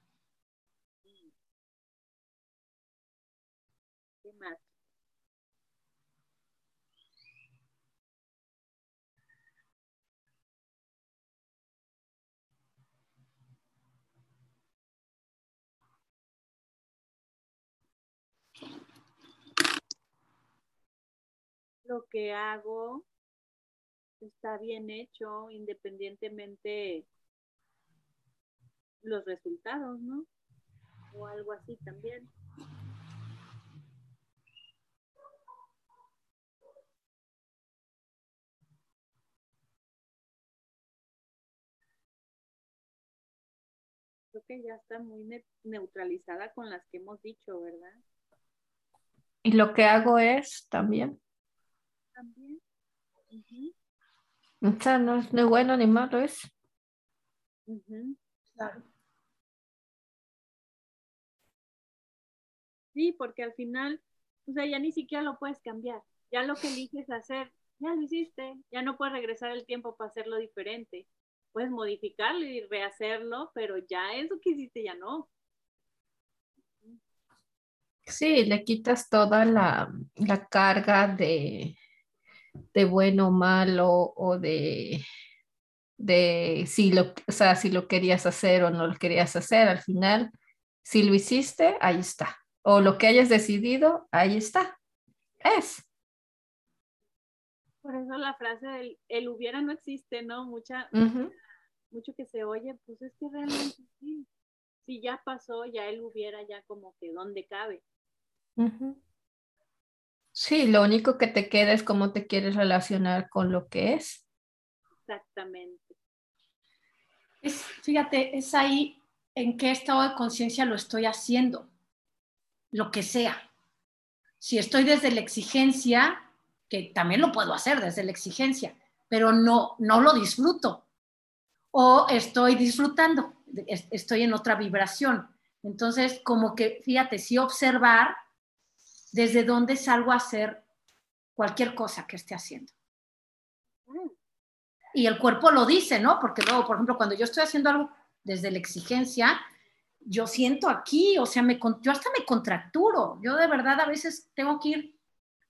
Lo que hago está bien hecho, independientemente los resultados, ¿no? O algo así también. Creo que ya está muy neutralizada con las que hemos dicho, ¿verdad? Y lo que hago es también. También. O sea, no es ni bueno ni malo, es. Claro. Sí, porque al final, o sea, ya ni siquiera lo puedes cambiar. Ya lo que eliges hacer, ya lo hiciste, ya no puedes regresar el tiempo para hacerlo diferente. Puedes modificarlo y rehacerlo, pero ya eso que hiciste ya no. Sí, le quitas toda la, carga de, de bueno o malo o de, de si lo, o sea, si lo querías hacer o no lo querías hacer. Al final, si lo hiciste, ahí está o lo que hayas decidido, ahí está. Es. Por eso la frase del el hubiera no existe, ¿no? Mucha, mucho que se oye, pues es que realmente sí. Si ya pasó, ya él hubiera ya como que dónde cabe. Sí, lo único que te queda es cómo te quieres relacionar con lo que es. Exactamente. Es, fíjate, es ahí en qué estado de conciencia lo estoy haciendo lo que sea. Si estoy desde la exigencia, que también lo puedo hacer desde la exigencia, pero no, no lo disfruto. O estoy disfrutando, estoy en otra vibración. Entonces, como que, fíjate, sí observar desde dónde salgo a hacer cualquier cosa que esté haciendo. Y el cuerpo lo dice, ¿no? Porque luego, por ejemplo, cuando yo estoy haciendo algo desde la exigencia, yo siento aquí, o sea, me, yo hasta me contracturo. Yo de verdad a veces tengo que ir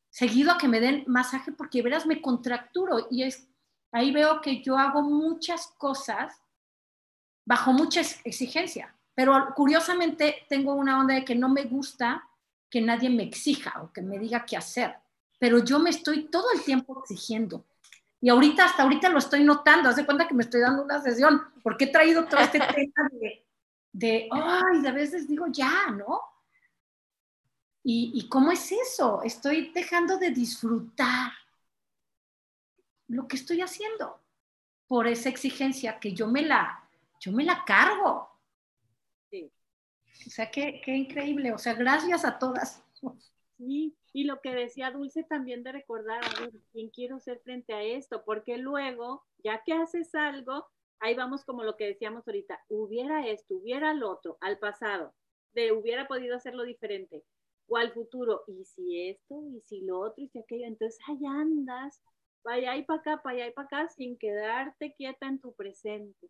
seguido a que me den masaje porque verás me contracturo y es ahí veo que yo hago muchas cosas bajo mucha exigencia, pero curiosamente tengo una onda de que no me gusta que nadie me exija o que me diga qué hacer, pero yo me estoy todo el tiempo exigiendo. Y ahorita, hasta ahorita lo estoy notando, hace cuenta que me estoy dando una sesión, porque he traído todo este tema de, de, ay, de veces digo, ya, ¿no? ¿Y, ¿Y cómo es eso? Estoy dejando de disfrutar lo que estoy haciendo por esa exigencia que yo me la, yo me la cargo. Sí. O sea, qué, qué increíble. O sea, gracias a todas. Sí, y lo que decía Dulce también de recordar, a ¿quién quiero ser frente a esto? Porque luego, ya que haces algo, ahí vamos como lo que decíamos ahorita, hubiera esto, hubiera lo otro, al pasado, de hubiera podido hacerlo diferente, o al futuro, y si esto, y si lo otro, y si aquello, entonces ahí andas, vaya y para acá, para allá y para acá, sin quedarte quieta en tu presente,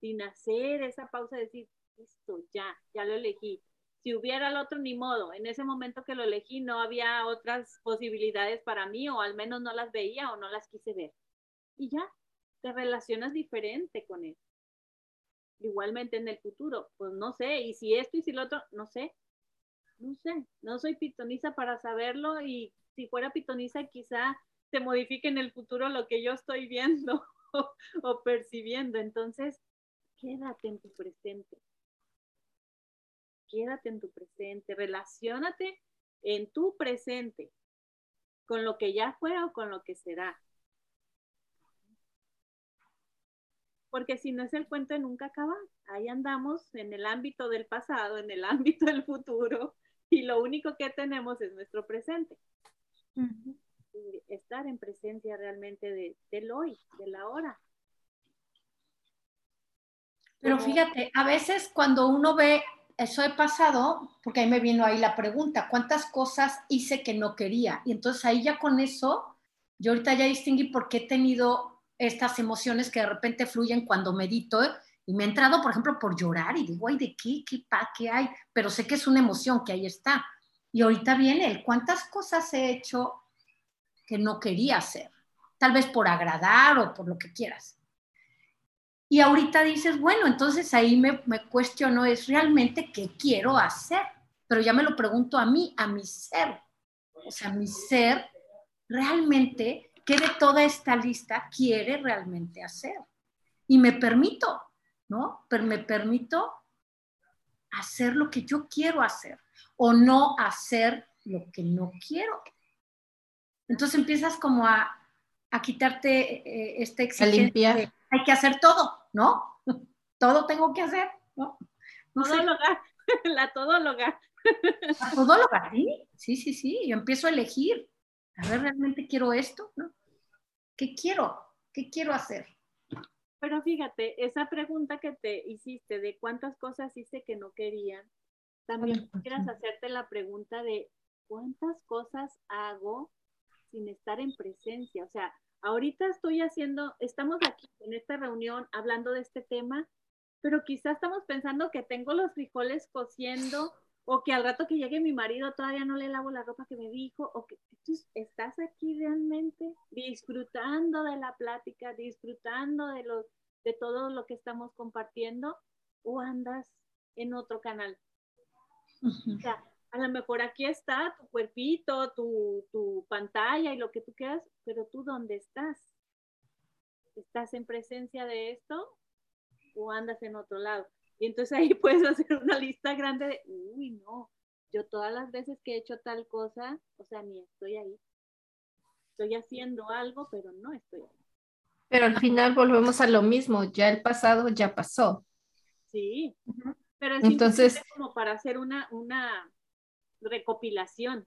sin hacer esa pausa de decir, listo, ya, ya lo elegí. Si hubiera el otro, ni modo. En ese momento que lo elegí no había otras posibilidades para mí o al menos no las veía o no las quise ver. Y ya, te relacionas diferente con él. Igualmente en el futuro, pues no sé, y si esto y si lo otro, no sé, no sé, no soy pitoniza para saberlo y si fuera pitoniza quizá se modifique en el futuro lo que yo estoy viendo o, percibiendo. Entonces, quédate en tu presente. Quédate en tu presente, relacionate en tu presente con lo que ya fue o con lo que será. Porque si no es el cuento de nunca acabar, ahí andamos en el ámbito del pasado, en el ámbito del futuro, y lo único que tenemos es nuestro presente estar en presencia realmente de, del hoy, de la hora. Pero fíjate, a veces cuando uno ve eso he pasado, porque ahí me vino ahí la pregunta, ¿cuántas cosas hice que no quería? Y entonces ahí ya con eso, yo ahorita ya distinguí por qué he tenido estas emociones que de repente fluyen cuando medito y me he entrado, por ejemplo, por llorar y digo, ay, ¿de qué? ¿Qué, pa, qué hay? Pero sé que es una emoción que ahí está. Y ahorita viene el cuántas cosas he hecho que no quería hacer, tal vez por agradar o por lo que quieras. Y ahorita dices, bueno, entonces ahí me, me cuestiono, es realmente qué quiero hacer, pero ya me lo pregunto a mí, a mi ser. O sea, mi ser realmente, ¿qué de toda esta lista quiere realmente hacer? Y me permito, ¿no? Pero me permito hacer lo que yo quiero hacer o no hacer lo que no quiero. Entonces empiezas como a, quitarte eh, esta exigencia. De, hay que hacer todo, ¿no? todo tengo que hacer, ¿no? no todóloga, la todóloga. La todóloga, sí, sí, sí, sí. Yo empiezo a elegir. A ver, realmente quiero esto, ¿no? ¿Qué quiero? ¿Qué quiero hacer? Pero fíjate, esa pregunta que te hiciste de cuántas cosas hice que no querían, también quieras hacerte la pregunta de cuántas cosas hago sin estar en presencia. O sea, ahorita estoy haciendo, estamos aquí en esta reunión hablando de este tema, pero quizás estamos pensando que tengo los frijoles cociendo o que al rato que llegue mi marido todavía no le lavo la ropa que me dijo, o que estás aquí realmente disfrutando de la plática, disfrutando de, lo, de todo lo que estamos compartiendo, o andas en otro canal. O sea, a lo mejor aquí está tu cuerpito, tu, tu, pantalla y lo que tú quieras, pero tú dónde estás? ¿Estás en presencia de esto o andas en otro lado? Y entonces ahí puedes hacer una lista grande de, uy, no, yo todas las veces que he hecho tal cosa, o sea, ni estoy ahí. Estoy haciendo algo, pero no estoy ahí. Pero al final volvemos a lo mismo, ya el pasado ya pasó. Sí, pero es entonces como para hacer una, una recopilación.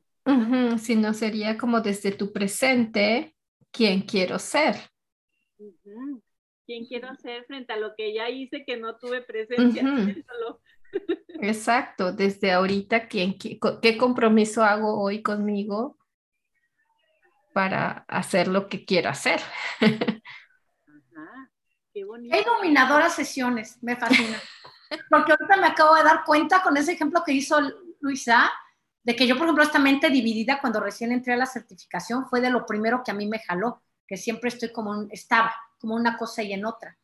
si no sería como desde tu presente, ¿quién quiero ser? ¿Quién quiero ser frente a lo que ya hice que no tuve presencia? Exacto, desde ahorita, ¿quién, qué, compromiso hago hoy conmigo para hacer lo que quiero hacer? Ajá, qué bonito. Sesiones, me fascina. porque ahorita me acabo de dar cuenta con ese ejemplo que hizo Luisa, de que yo, por ejemplo, esta mente dividida cuando recién entré a la certificación fue de lo primero que a mí me jaló, que siempre estoy como estaba, como una cosa y en otra.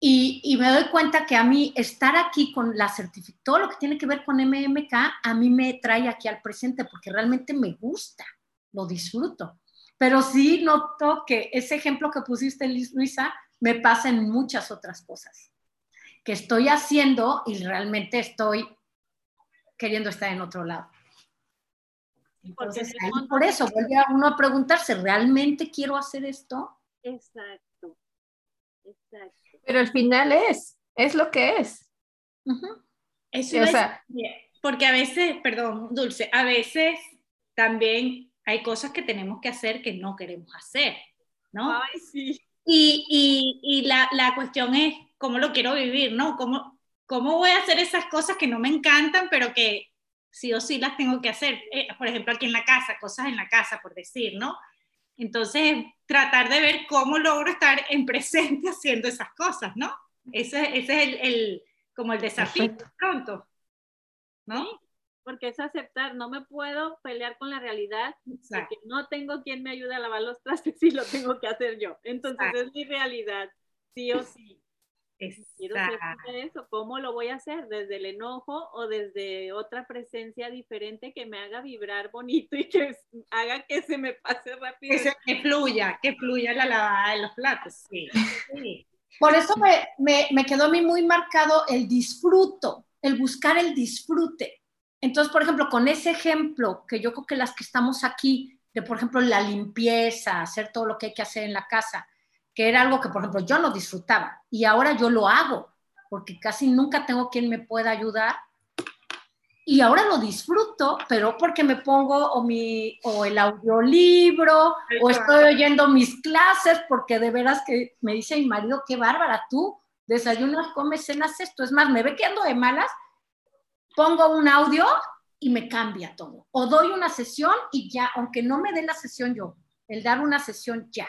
Y, y, me doy cuenta que a mí estar aquí con la certificación, todo lo que tiene que ver con MMK, a mí me trae aquí al presente porque realmente me gusta, lo disfruto. Pero sí noto que ese ejemplo que pusiste, Luisa, me pasa en muchas otras cosas que estoy haciendo y realmente estoy queriendo estar en otro lado. Entonces, por eso vuelve a uno a preguntarse, ¿realmente quiero hacer esto? Exacto, exacto. Pero al final es, es lo que es. Eso es, porque a veces, perdón, Dulce, a veces también hay cosas que tenemos que hacer que no queremos hacer, ¿no? Ay, sí. Y, y, y la, la, cuestión es cómo lo quiero vivir, ¿no? ¿Cómo, ¿Cómo voy a hacer esas cosas que no me encantan, pero que sí o sí las tengo que hacer? Eh, por ejemplo, aquí en la casa, cosas en la casa, por decir, ¿no? Entonces, tratar de ver cómo logro estar en presente haciendo esas cosas, ¿no? Ese, ese es el, el, como el desafío pronto, ¿no? porque es aceptar, no me puedo pelear con la realidad, porque no tengo quien me ayude a lavar los trastes y lo tengo que hacer yo. Entonces es mi realidad, sí o sí. Quiero eso, ¿cómo lo voy a hacer? ¿Desde el enojo o desde otra presencia diferente que me haga vibrar bonito y que haga que se me pase rápido? Que, fluya, que fluya la lavada de los platos, sí. Por eso me, me, me quedó a mí muy marcado el disfruto, el buscar el disfrute entonces, por ejemplo, con ese ejemplo, que yo creo que las que estamos aquí, de por ejemplo la limpieza, hacer todo lo que hay que hacer en la casa, que era algo que, por ejemplo, yo no disfrutaba y ahora yo lo hago, porque casi nunca tengo quien me pueda ayudar. Y ahora lo disfruto, pero porque me pongo o, mi, o el audiolibro, o estoy oyendo mis clases, porque de veras que me dice mi marido, qué bárbara, tú desayunas, comes, cenas esto. Es más, me ve que ando de malas pongo un audio y me cambia todo. O doy una sesión y ya, aunque no me dé la sesión yo, el dar una sesión ya.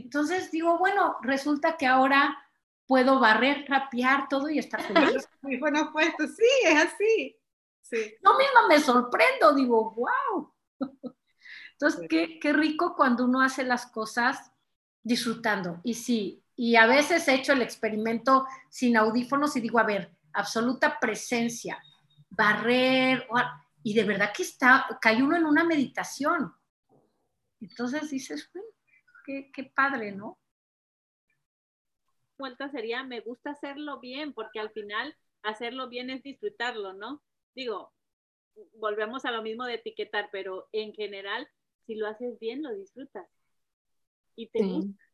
Entonces digo, bueno, resulta que ahora puedo barrer, rapear todo y estar feliz. Muy bueno puesto, sí, es así. Sí. Yo misma me sorprendo, digo, wow. Entonces, qué, qué rico cuando uno hace las cosas disfrutando. Y sí, y a veces he hecho el experimento sin audífonos y digo, a ver, absoluta presencia, barrer, y de verdad que está, cae uno en una meditación. Entonces dices, qué, qué padre, ¿no? Vuelta sería, me gusta hacerlo bien, porque al final hacerlo bien es disfrutarlo, ¿no? Digo, volvemos a lo mismo de etiquetar, pero en general, si lo haces bien, lo disfrutas. Y te gusta.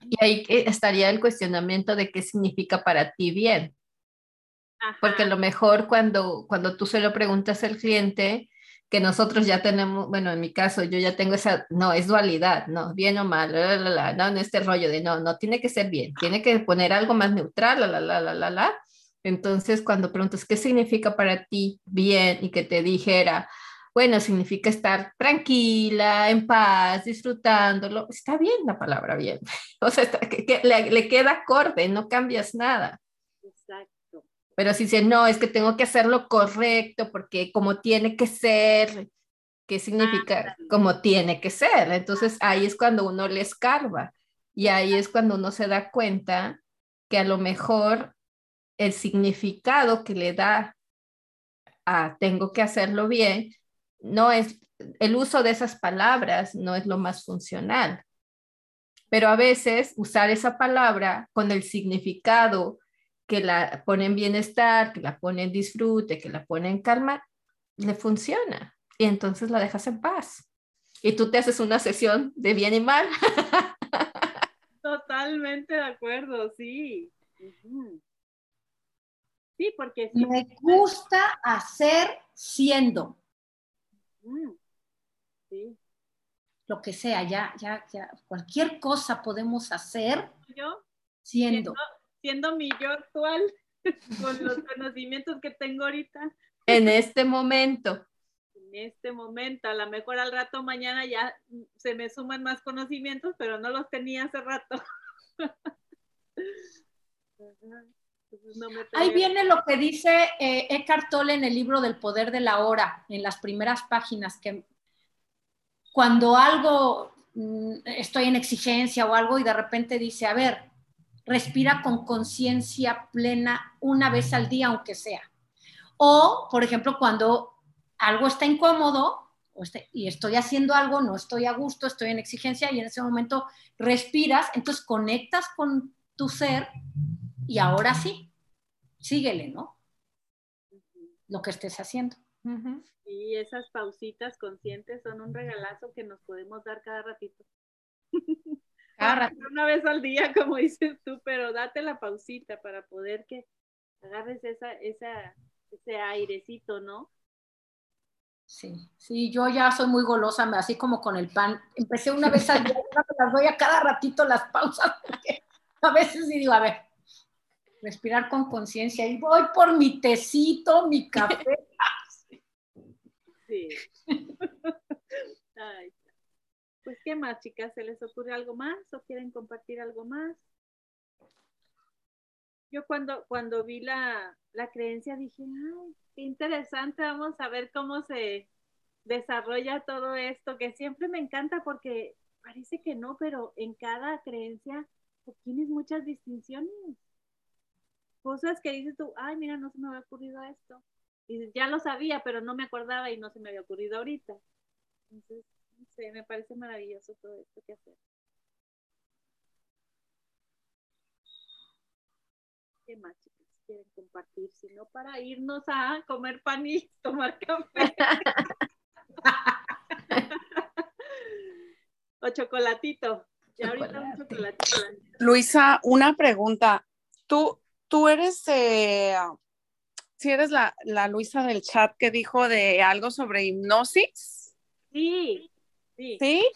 Y ahí estaría el cuestionamiento de qué significa para ti bien. Porque a lo mejor cuando, cuando tú se lo preguntas al cliente, que nosotros ya tenemos, bueno, en mi caso, yo ya tengo esa, no, es dualidad, no, bien o mal, la, la, la, no, no este rollo de, no, no, tiene que ser bien, tiene que poner algo más neutral, la, la, la, la, la, la. Entonces, cuando preguntas, ¿qué significa para ti bien? Y que te dijera, bueno, significa estar tranquila, en paz, disfrutándolo, está bien la palabra bien, o sea, que, que le, le queda acorde, no cambias nada. Pero si dice, no, es que tengo que hacerlo correcto porque como tiene que ser, ¿qué significa? como tiene que ser. Entonces ahí es cuando uno le escarba y ahí es cuando uno se da cuenta que a lo mejor el significado que le da a tengo que hacerlo bien no es el uso de esas palabras no es lo más funcional. Pero a veces usar esa palabra con el significado que la pone en bienestar, que la pone en disfrute, que la pone en calma, le funciona. Y entonces la dejas en paz. Y tú te haces una sesión de bien y mal. Totalmente de acuerdo, sí. Sí, porque... Me gusta hacer siendo. Sí. Lo que sea, ya, ya, ya, cualquier cosa podemos hacer ¿Yo? siendo siendo mi yo actual, con los conocimientos que tengo ahorita. En este momento. En este momento, a lo mejor al rato mañana ya se me suman más conocimientos, pero no los tenía hace rato. Ahí viene lo que dice eh, Eckhart Tolle en el libro del poder de la hora, en las primeras páginas, que cuando algo, mm, estoy en exigencia o algo y de repente dice, a ver, respira con conciencia plena una vez al día, aunque sea. O, por ejemplo, cuando algo está incómodo y estoy haciendo algo, no estoy a gusto, estoy en exigencia y en ese momento respiras, entonces conectas con tu ser y ahora sí, síguele, ¿no? Lo que estés haciendo. Y esas pausitas conscientes son un regalazo que nos podemos dar cada ratito. Una vez al día, como dices tú, pero date la pausita para poder que agarres esa, esa, ese airecito, ¿no? Sí, sí, yo ya soy muy golosa, así como con el pan. Empecé una vez al día, las doy a cada ratito las pausas, porque a veces digo, a ver, respirar con conciencia y voy por mi tecito, mi café. Sí. Pues, ¿qué más, chicas? ¿Se les ocurre algo más o quieren compartir algo más? Yo cuando, cuando vi la, la creencia dije, ay, qué interesante, vamos a ver cómo se desarrolla todo esto, que siempre me encanta porque parece que no, pero en cada creencia tienes muchas distinciones. Cosas que dices tú, ay, mira, no se me había ocurrido esto. Y ya lo sabía, pero no me acordaba y no se me había ocurrido ahorita. Entonces, no sé, me parece maravilloso todo esto que hacer. ¿Qué más, chicos, quieren compartir? Si no, para irnos a comer pan y tomar café. o chocolatito. Ya ahorita un chocolatito. Luisa, una pregunta. ¿Tú, tú eres eh, si eres la, Luisa del chat que dijo de algo sobre hipnosis. Sí, sí. ¿Sí?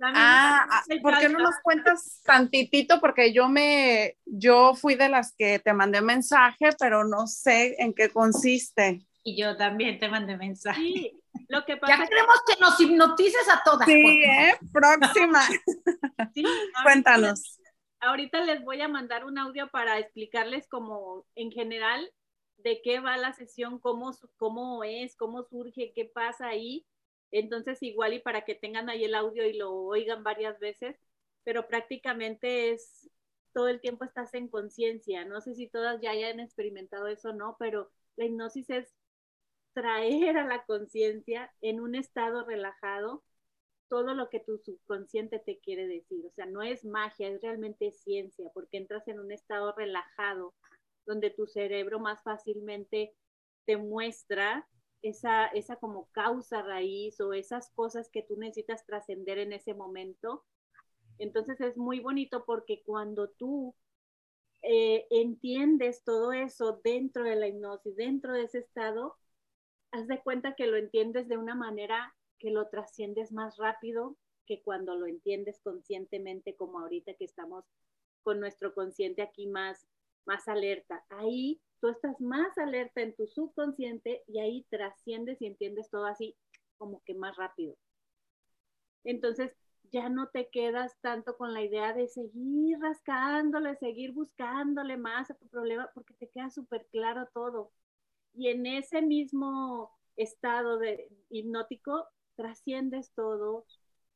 Ah, ah ¿por qué no nos cuentas tantitito? Porque yo me, yo fui de las que te mandé mensaje, pero no sé en qué consiste. Y yo también te mandé mensaje. Sí, lo que pasa ya queremos que nos hipnotices a todas. Sí, ¿eh? Próxima. Cuéntanos. Ahorita les voy a mandar un audio para explicarles como en general de qué va la sesión, cómo, cómo es, cómo surge, qué pasa ahí. Entonces, igual y para que tengan ahí el audio y lo oigan varias veces, pero prácticamente es todo el tiempo estás en conciencia. No sé si todas ya hayan experimentado eso o no, pero la hipnosis es traer a la conciencia en un estado relajado todo lo que tu subconsciente te quiere decir. O sea, no es magia, es realmente ciencia, porque entras en un estado relajado donde tu cerebro más fácilmente te muestra esa, esa como causa raíz o esas cosas que tú necesitas trascender en ese momento. Entonces es muy bonito porque cuando tú eh, entiendes todo eso dentro de la hipnosis, dentro de ese estado, haz de cuenta que lo entiendes de una manera que lo trasciendes más rápido que cuando lo entiendes conscientemente como ahorita que estamos con nuestro consciente aquí más más alerta. Ahí tú estás más alerta en tu subconsciente y ahí trasciendes y entiendes todo así como que más rápido. Entonces ya no te quedas tanto con la idea de seguir rascándole, seguir buscándole más a tu problema porque te queda súper claro todo. Y en ese mismo estado de hipnótico trasciendes todo,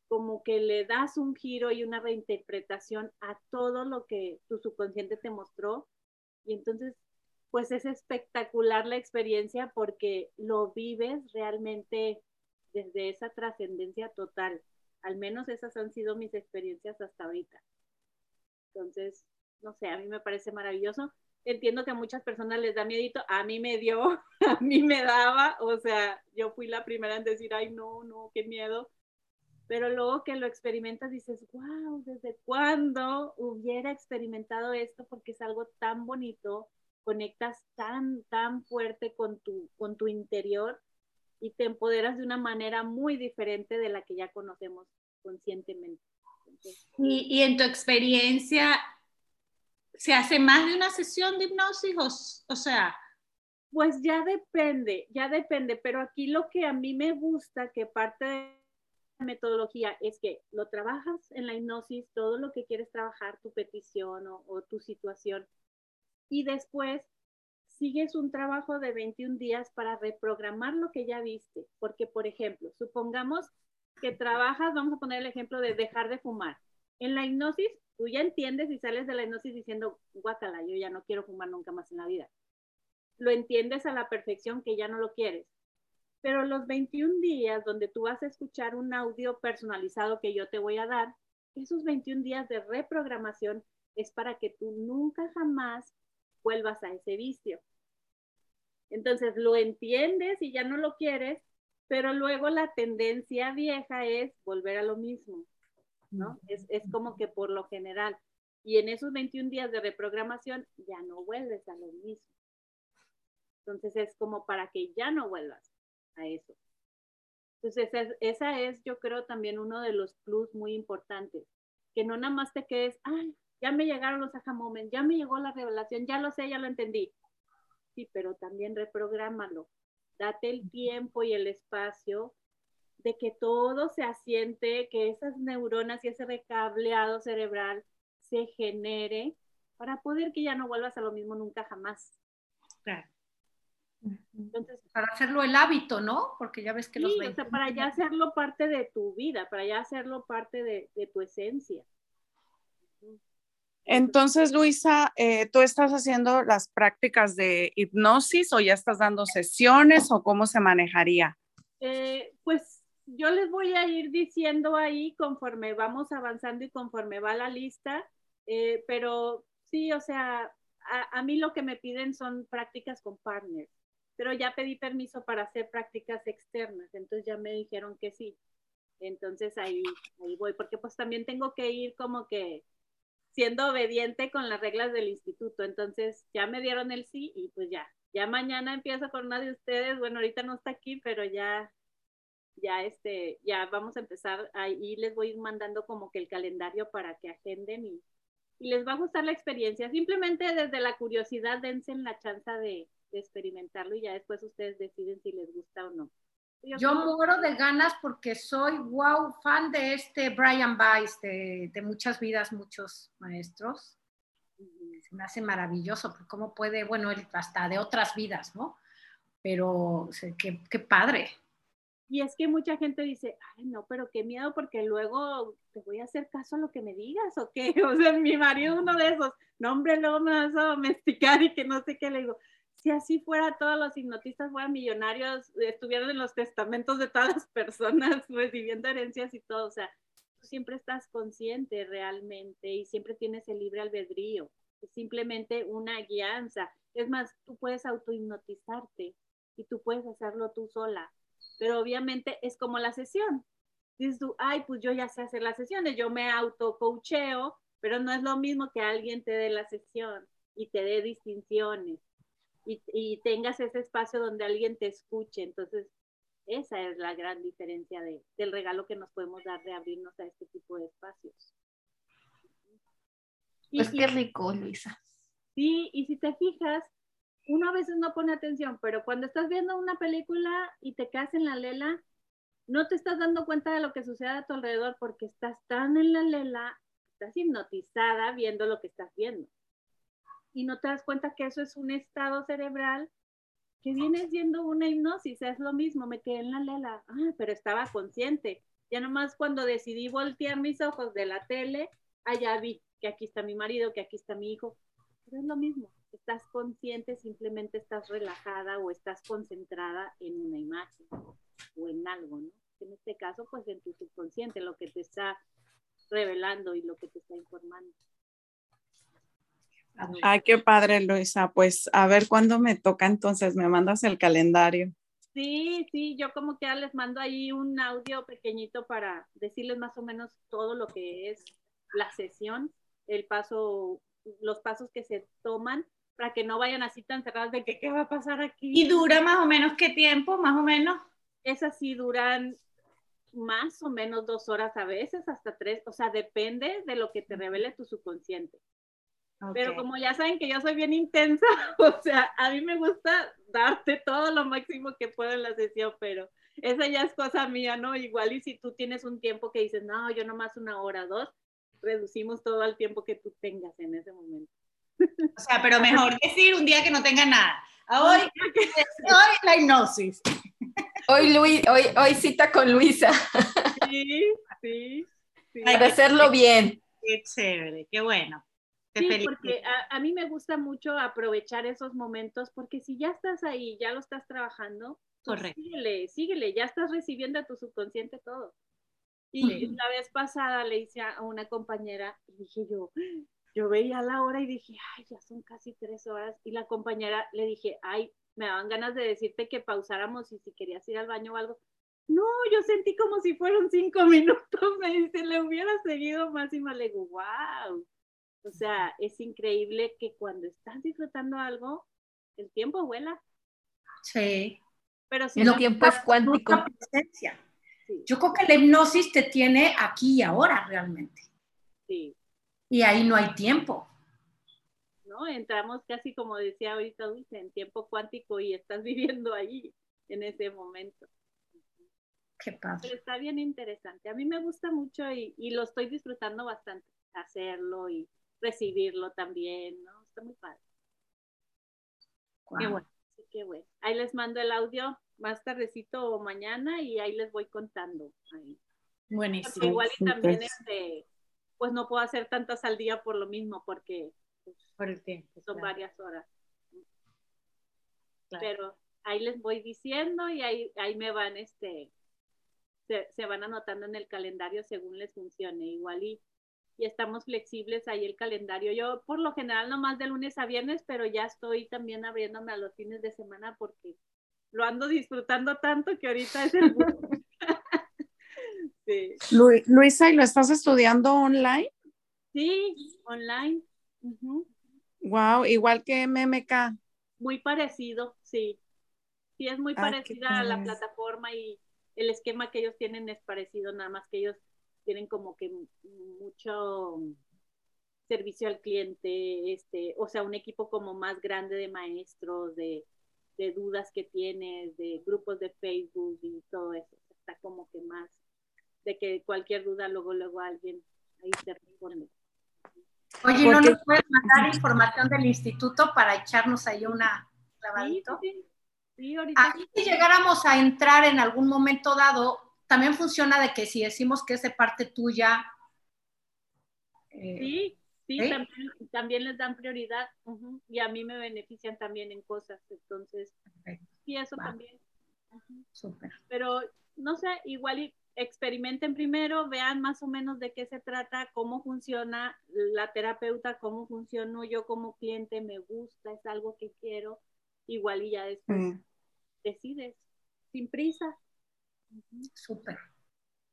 como que le das un giro y una reinterpretación a todo lo que tu subconsciente te mostró y entonces, pues es espectacular la experiencia porque lo vives realmente desde esa trascendencia total. Al menos esas han sido mis experiencias hasta ahorita. Entonces, no sé, a mí me parece maravilloso. Entiendo que a muchas personas les da miedito, a mí me dio, a mí me daba, o sea, yo fui la primera en decir, ay, no, no, qué miedo, pero luego que lo experimentas dices, wow, ¿desde cuándo hubiera experimentado esto? Porque es algo tan bonito, conectas tan, tan fuerte con tu, con tu interior y te empoderas de una manera muy diferente de la que ya conocemos conscientemente. y, y, en tu experiencia, ¿se hace más de una sesión de hipnosis? O, o sea... Pues ya depende, ya depende, pero aquí lo que a mí me gusta, que parte de metodología es que lo trabajas en la hipnosis, todo lo que quieres trabajar, tu petición o, tu situación, y después sigues un trabajo de 21 días para reprogramar lo que ya viste. Porque, por ejemplo, supongamos que trabajas, vamos a poner el ejemplo de dejar de fumar. En la hipnosis, tú ya entiendes y sales de la hipnosis diciendo, guacala, yo ya no quiero fumar nunca más en la vida. Lo entiendes a la perfección que ya no lo quieres. Pero los 21 días donde tú vas a escuchar un audio personalizado que yo te voy a dar, esos 21 días de reprogramación es para que tú nunca jamás vuelvas a ese vicio. Entonces lo entiendes y ya no lo quieres, pero luego la tendencia vieja es volver a lo mismo, ¿no? Es, es como que por lo general. Y en esos 21 días de reprogramación ya no vuelves a lo mismo. Entonces es como para que ya no vuelvas a eso. Entonces esa, esa es, yo creo, también uno de los plus muy importantes, que no nada más te quedes, ay, ya me llegaron los aha moments, ya me llegó la revelación, ya lo sé, ya lo entendí. Sí, pero también reprográmalo. Date el tiempo y el espacio de que todo se asiente, que esas neuronas y ese recableado cerebral se genere para poder que ya no vuelvas a lo mismo nunca jamás. Claro. Entonces, para hacerlo el hábito, ¿no? Porque ya ves que los Sí, o sea, para ya hacerlo parte de tu vida, para ya hacerlo parte de, de tu esencia. Entonces, Luisa, eh, ¿tú estás haciendo las prácticas de hipnosis o ya estás dando sesiones o cómo se manejaría? Eh, pues yo les voy a ir diciendo ahí conforme vamos avanzando y conforme va la lista, eh, pero sí, o sea, a, a, mí lo que me piden son prácticas con partners, pero ya pedí permiso para hacer prácticas externas, entonces ya me dijeron que sí. Entonces ahí, ahí voy, porque pues también tengo que ir como que siendo obediente con las reglas del instituto. Entonces ya me dieron el sí y pues ya, ya mañana empiezo con una de ustedes. Bueno, ahorita no está aquí, pero ya, ya este, ya vamos a empezar ahí les voy mandando como que el calendario para que agenden y, y les va a gustar la experiencia. Simplemente desde la curiosidad dense la chance de experimentarlo y ya después ustedes deciden si les gusta o no. Yo, muero de ganas porque soy, wow, fan de este Brian Weiss, de, de muchas vidas, muchos maestros. Se me hace maravilloso, porque cómo puede, bueno, hasta de otras vidas, ¿no? Pero, qué, qué padre. Y es que mucha gente dice, ay, no, pero qué miedo, porque luego te voy a hacer caso a lo que me digas, o qué. O sea, mi marido, uno de esos, no, hombre, luego me vas a domesticar y que no sé qué le digo si así fuera, todos los hipnotistas fueran millonarios, estuvieran en los testamentos de todas las personas, recibiendo herencias y todo. O sea, tú siempre estás consciente realmente y siempre tienes el libre albedrío. Es simplemente una guianza. Es más, tú puedes autohipnotizarte y tú puedes hacerlo tú sola. Pero obviamente es como la sesión. Dices tú, ay, pues yo ya sé hacer las sesiones, yo me auto-coacheo, pero no es lo mismo que alguien te dé la sesión y te dé distinciones y, y, tengas ese espacio donde alguien te escuche. Entonces, esa es la gran diferencia de, del regalo que nos podemos dar de abrirnos a este tipo de espacios. Pues qué rico, Luisa. Sí, y si te fijas, uno a veces no pone atención, pero cuando estás viendo una película y te quedas en la lela, no te estás dando cuenta de lo que sucede a tu alrededor porque estás tan en la lela, estás hipnotizada viendo lo que estás viendo y no te das cuenta que eso es un estado cerebral que viene siendo una hipnosis, es lo mismo, me quedé en la lela, ah, pero estaba consciente. Ya nomás cuando decidí voltear mis ojos de la tele, allá vi que aquí está mi marido, que aquí está mi hijo, pero es lo mismo, estás consciente, simplemente estás relajada o estás concentrada en una imagen o en algo, ¿no? En este caso, pues en tu subconsciente, lo que te está revelando y lo que te está informando. Ay, qué padre, Luisa. Pues a ver cuándo me toca entonces, me mandas el calendario. Sí, sí, yo como que ya les mando ahí un audio pequeñito para decirles más o menos todo lo que es la sesión, el paso, los pasos que se toman para que no vayan así tan cerradas de que qué va a pasar aquí. ¿Y dura más o menos qué tiempo, más o menos? Esas sí duran más o menos dos horas a veces, hasta tres, o sea, depende de lo que te revele tu subconsciente. Okay. Pero como ya saben que yo soy bien intensa, o sea, a mí me gusta darte todo lo máximo que puedo en la sesión, pero esa ya es cosa mía, ¿no? Igual y si tú tienes un tiempo que dices, no, yo nomás una hora, dos, reducimos todo al tiempo que tú tengas en ese momento. O sea, pero mejor decir un día que no tenga nada. Hoy, hoy la hipnosis. Hoy, Luis, hoy, hoy cita con Luisa. Sí, sí. sí. Para hacerlo bien. Qué chévere, qué bueno. Sí, porque a, a mí me gusta mucho aprovechar esos momentos, porque si ya estás ahí, ya lo estás trabajando, pues Correcto. síguele, síguele, ya estás recibiendo a tu subconsciente todo. Y la vez pasada le hice a una compañera y dije yo, yo veía la hora y dije, ay, ya son casi tres horas. Y la compañera le dije, ay, me daban ganas de decirte que pausáramos y si querías ir al baño o algo. No, yo sentí como si fueron cinco minutos. Me dice, le hubiera seguido más y más. Le digo, wow. O sea, es increíble que cuando estás disfrutando algo, el tiempo vuela. Sí. Pero si El no, tiempo es cuántico. Presencia. sí, Yo creo que la hipnosis te tiene aquí y ahora realmente. sí, Y ahí no hay tiempo. ¿no? Entramos casi como decía ahorita Dulce, en tiempo cuántico y estás viviendo ahí en ese momento. Qué padre. Pero está bien interesante. A mí me gusta mucho y, y lo estoy disfrutando bastante, hacerlo y recibirlo también, ¿no? Está muy padre. Qué bueno. Así que bueno, ahí les mando el audio más tardecito o mañana y ahí les voy contando. Ahí. Porque Buenísimo. igual y también este, pues no puedo hacer tantas al día por lo mismo, porque pues, Por el tiempo. son claro. varias horas. Claro. Pero ahí les voy diciendo y ahí, ahí me van, este, se, se van anotando en el calendario según les funcione. Igual y, y estamos flexibles ahí el calendario. Yo por lo general nomás de lunes a viernes, pero ya estoy también abriéndome a los fines de semana porque lo ando disfrutando tanto que ahorita es el sí. Lu- Luisa, ¿y lo estás estudiando online? sí, online. Wow, igual que MMK. Muy parecido, sí. Sí, es muy Ah, parecida a la plataforma y el esquema que ellos tienen es parecido, nada más que ellos tienen como que mucho servicio al cliente, este, o sea, un equipo como más grande de maestros, de, de dudas que tienes, de grupos de Facebook y todo eso. Está como que más de que cualquier duda luego luego alguien ahí te responde. Oye, ¿no Porque- nos puedes mandar información del instituto para echarnos ahí una Sí, clavadito? sí, sí, ahorita Ahí si llegáramos a entrar en algún momento dado, también funciona de que si decimos que es de parte tuya, eh, Sí, sí, ¿Sí? También, también les dan prioridad y a mí me benefician también en cosas, entonces, Perfecto. sí, eso Va. también. Súper. Pero, no sé, igual y experimenten primero, vean más o menos de qué se trata, cómo funciona la terapeuta, cómo funciono yo como cliente, me gusta, es algo que quiero, igual y ya después Mm. decides, sin prisa. Súper.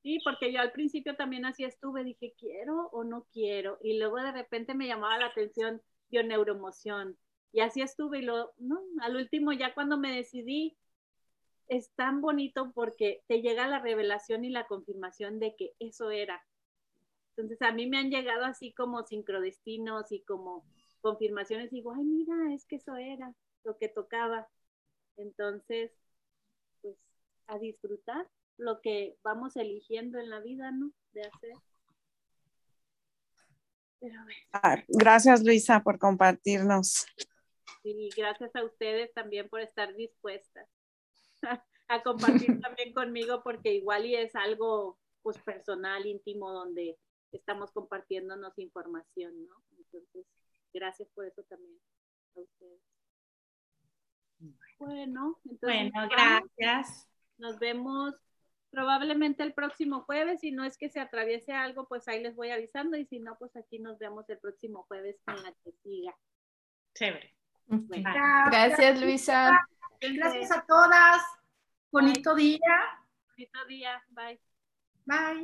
Sí, porque yo al principio también así estuve, dije, ¿quiero o no quiero? Y luego de repente me llamaba la atención bioneuroemoción. Y así estuve y lo, no, al último ya cuando me decidí, es tan bonito porque te llega la revelación y la confirmación de que eso era. Entonces a mí me han llegado así como sincrodestinos y como confirmaciones, y digo, ay, mira, es que eso era lo que tocaba. Entonces, a disfrutar lo que vamos eligiendo en la vida, ¿no? De hacer. Pero bueno, Ah, Gracias, Luisa, por compartirnos. y gracias a ustedes también por estar dispuestas a compartir también conmigo, porque igual y es algo pues personal, íntimo, donde estamos compartiéndonos información, ¿no? Entonces, gracias por eso también a ustedes. Bueno, entonces Bueno, gracias. Nos vemos probablemente el próximo jueves. Si no es que se atraviese algo, pues ahí les voy avisando. Y si no, pues aquí nos vemos el próximo jueves en la que siga. Chévere. Bueno, Gracias, Luisa. Gracias a todas. Bonito día. bonito día. Bye. Bye.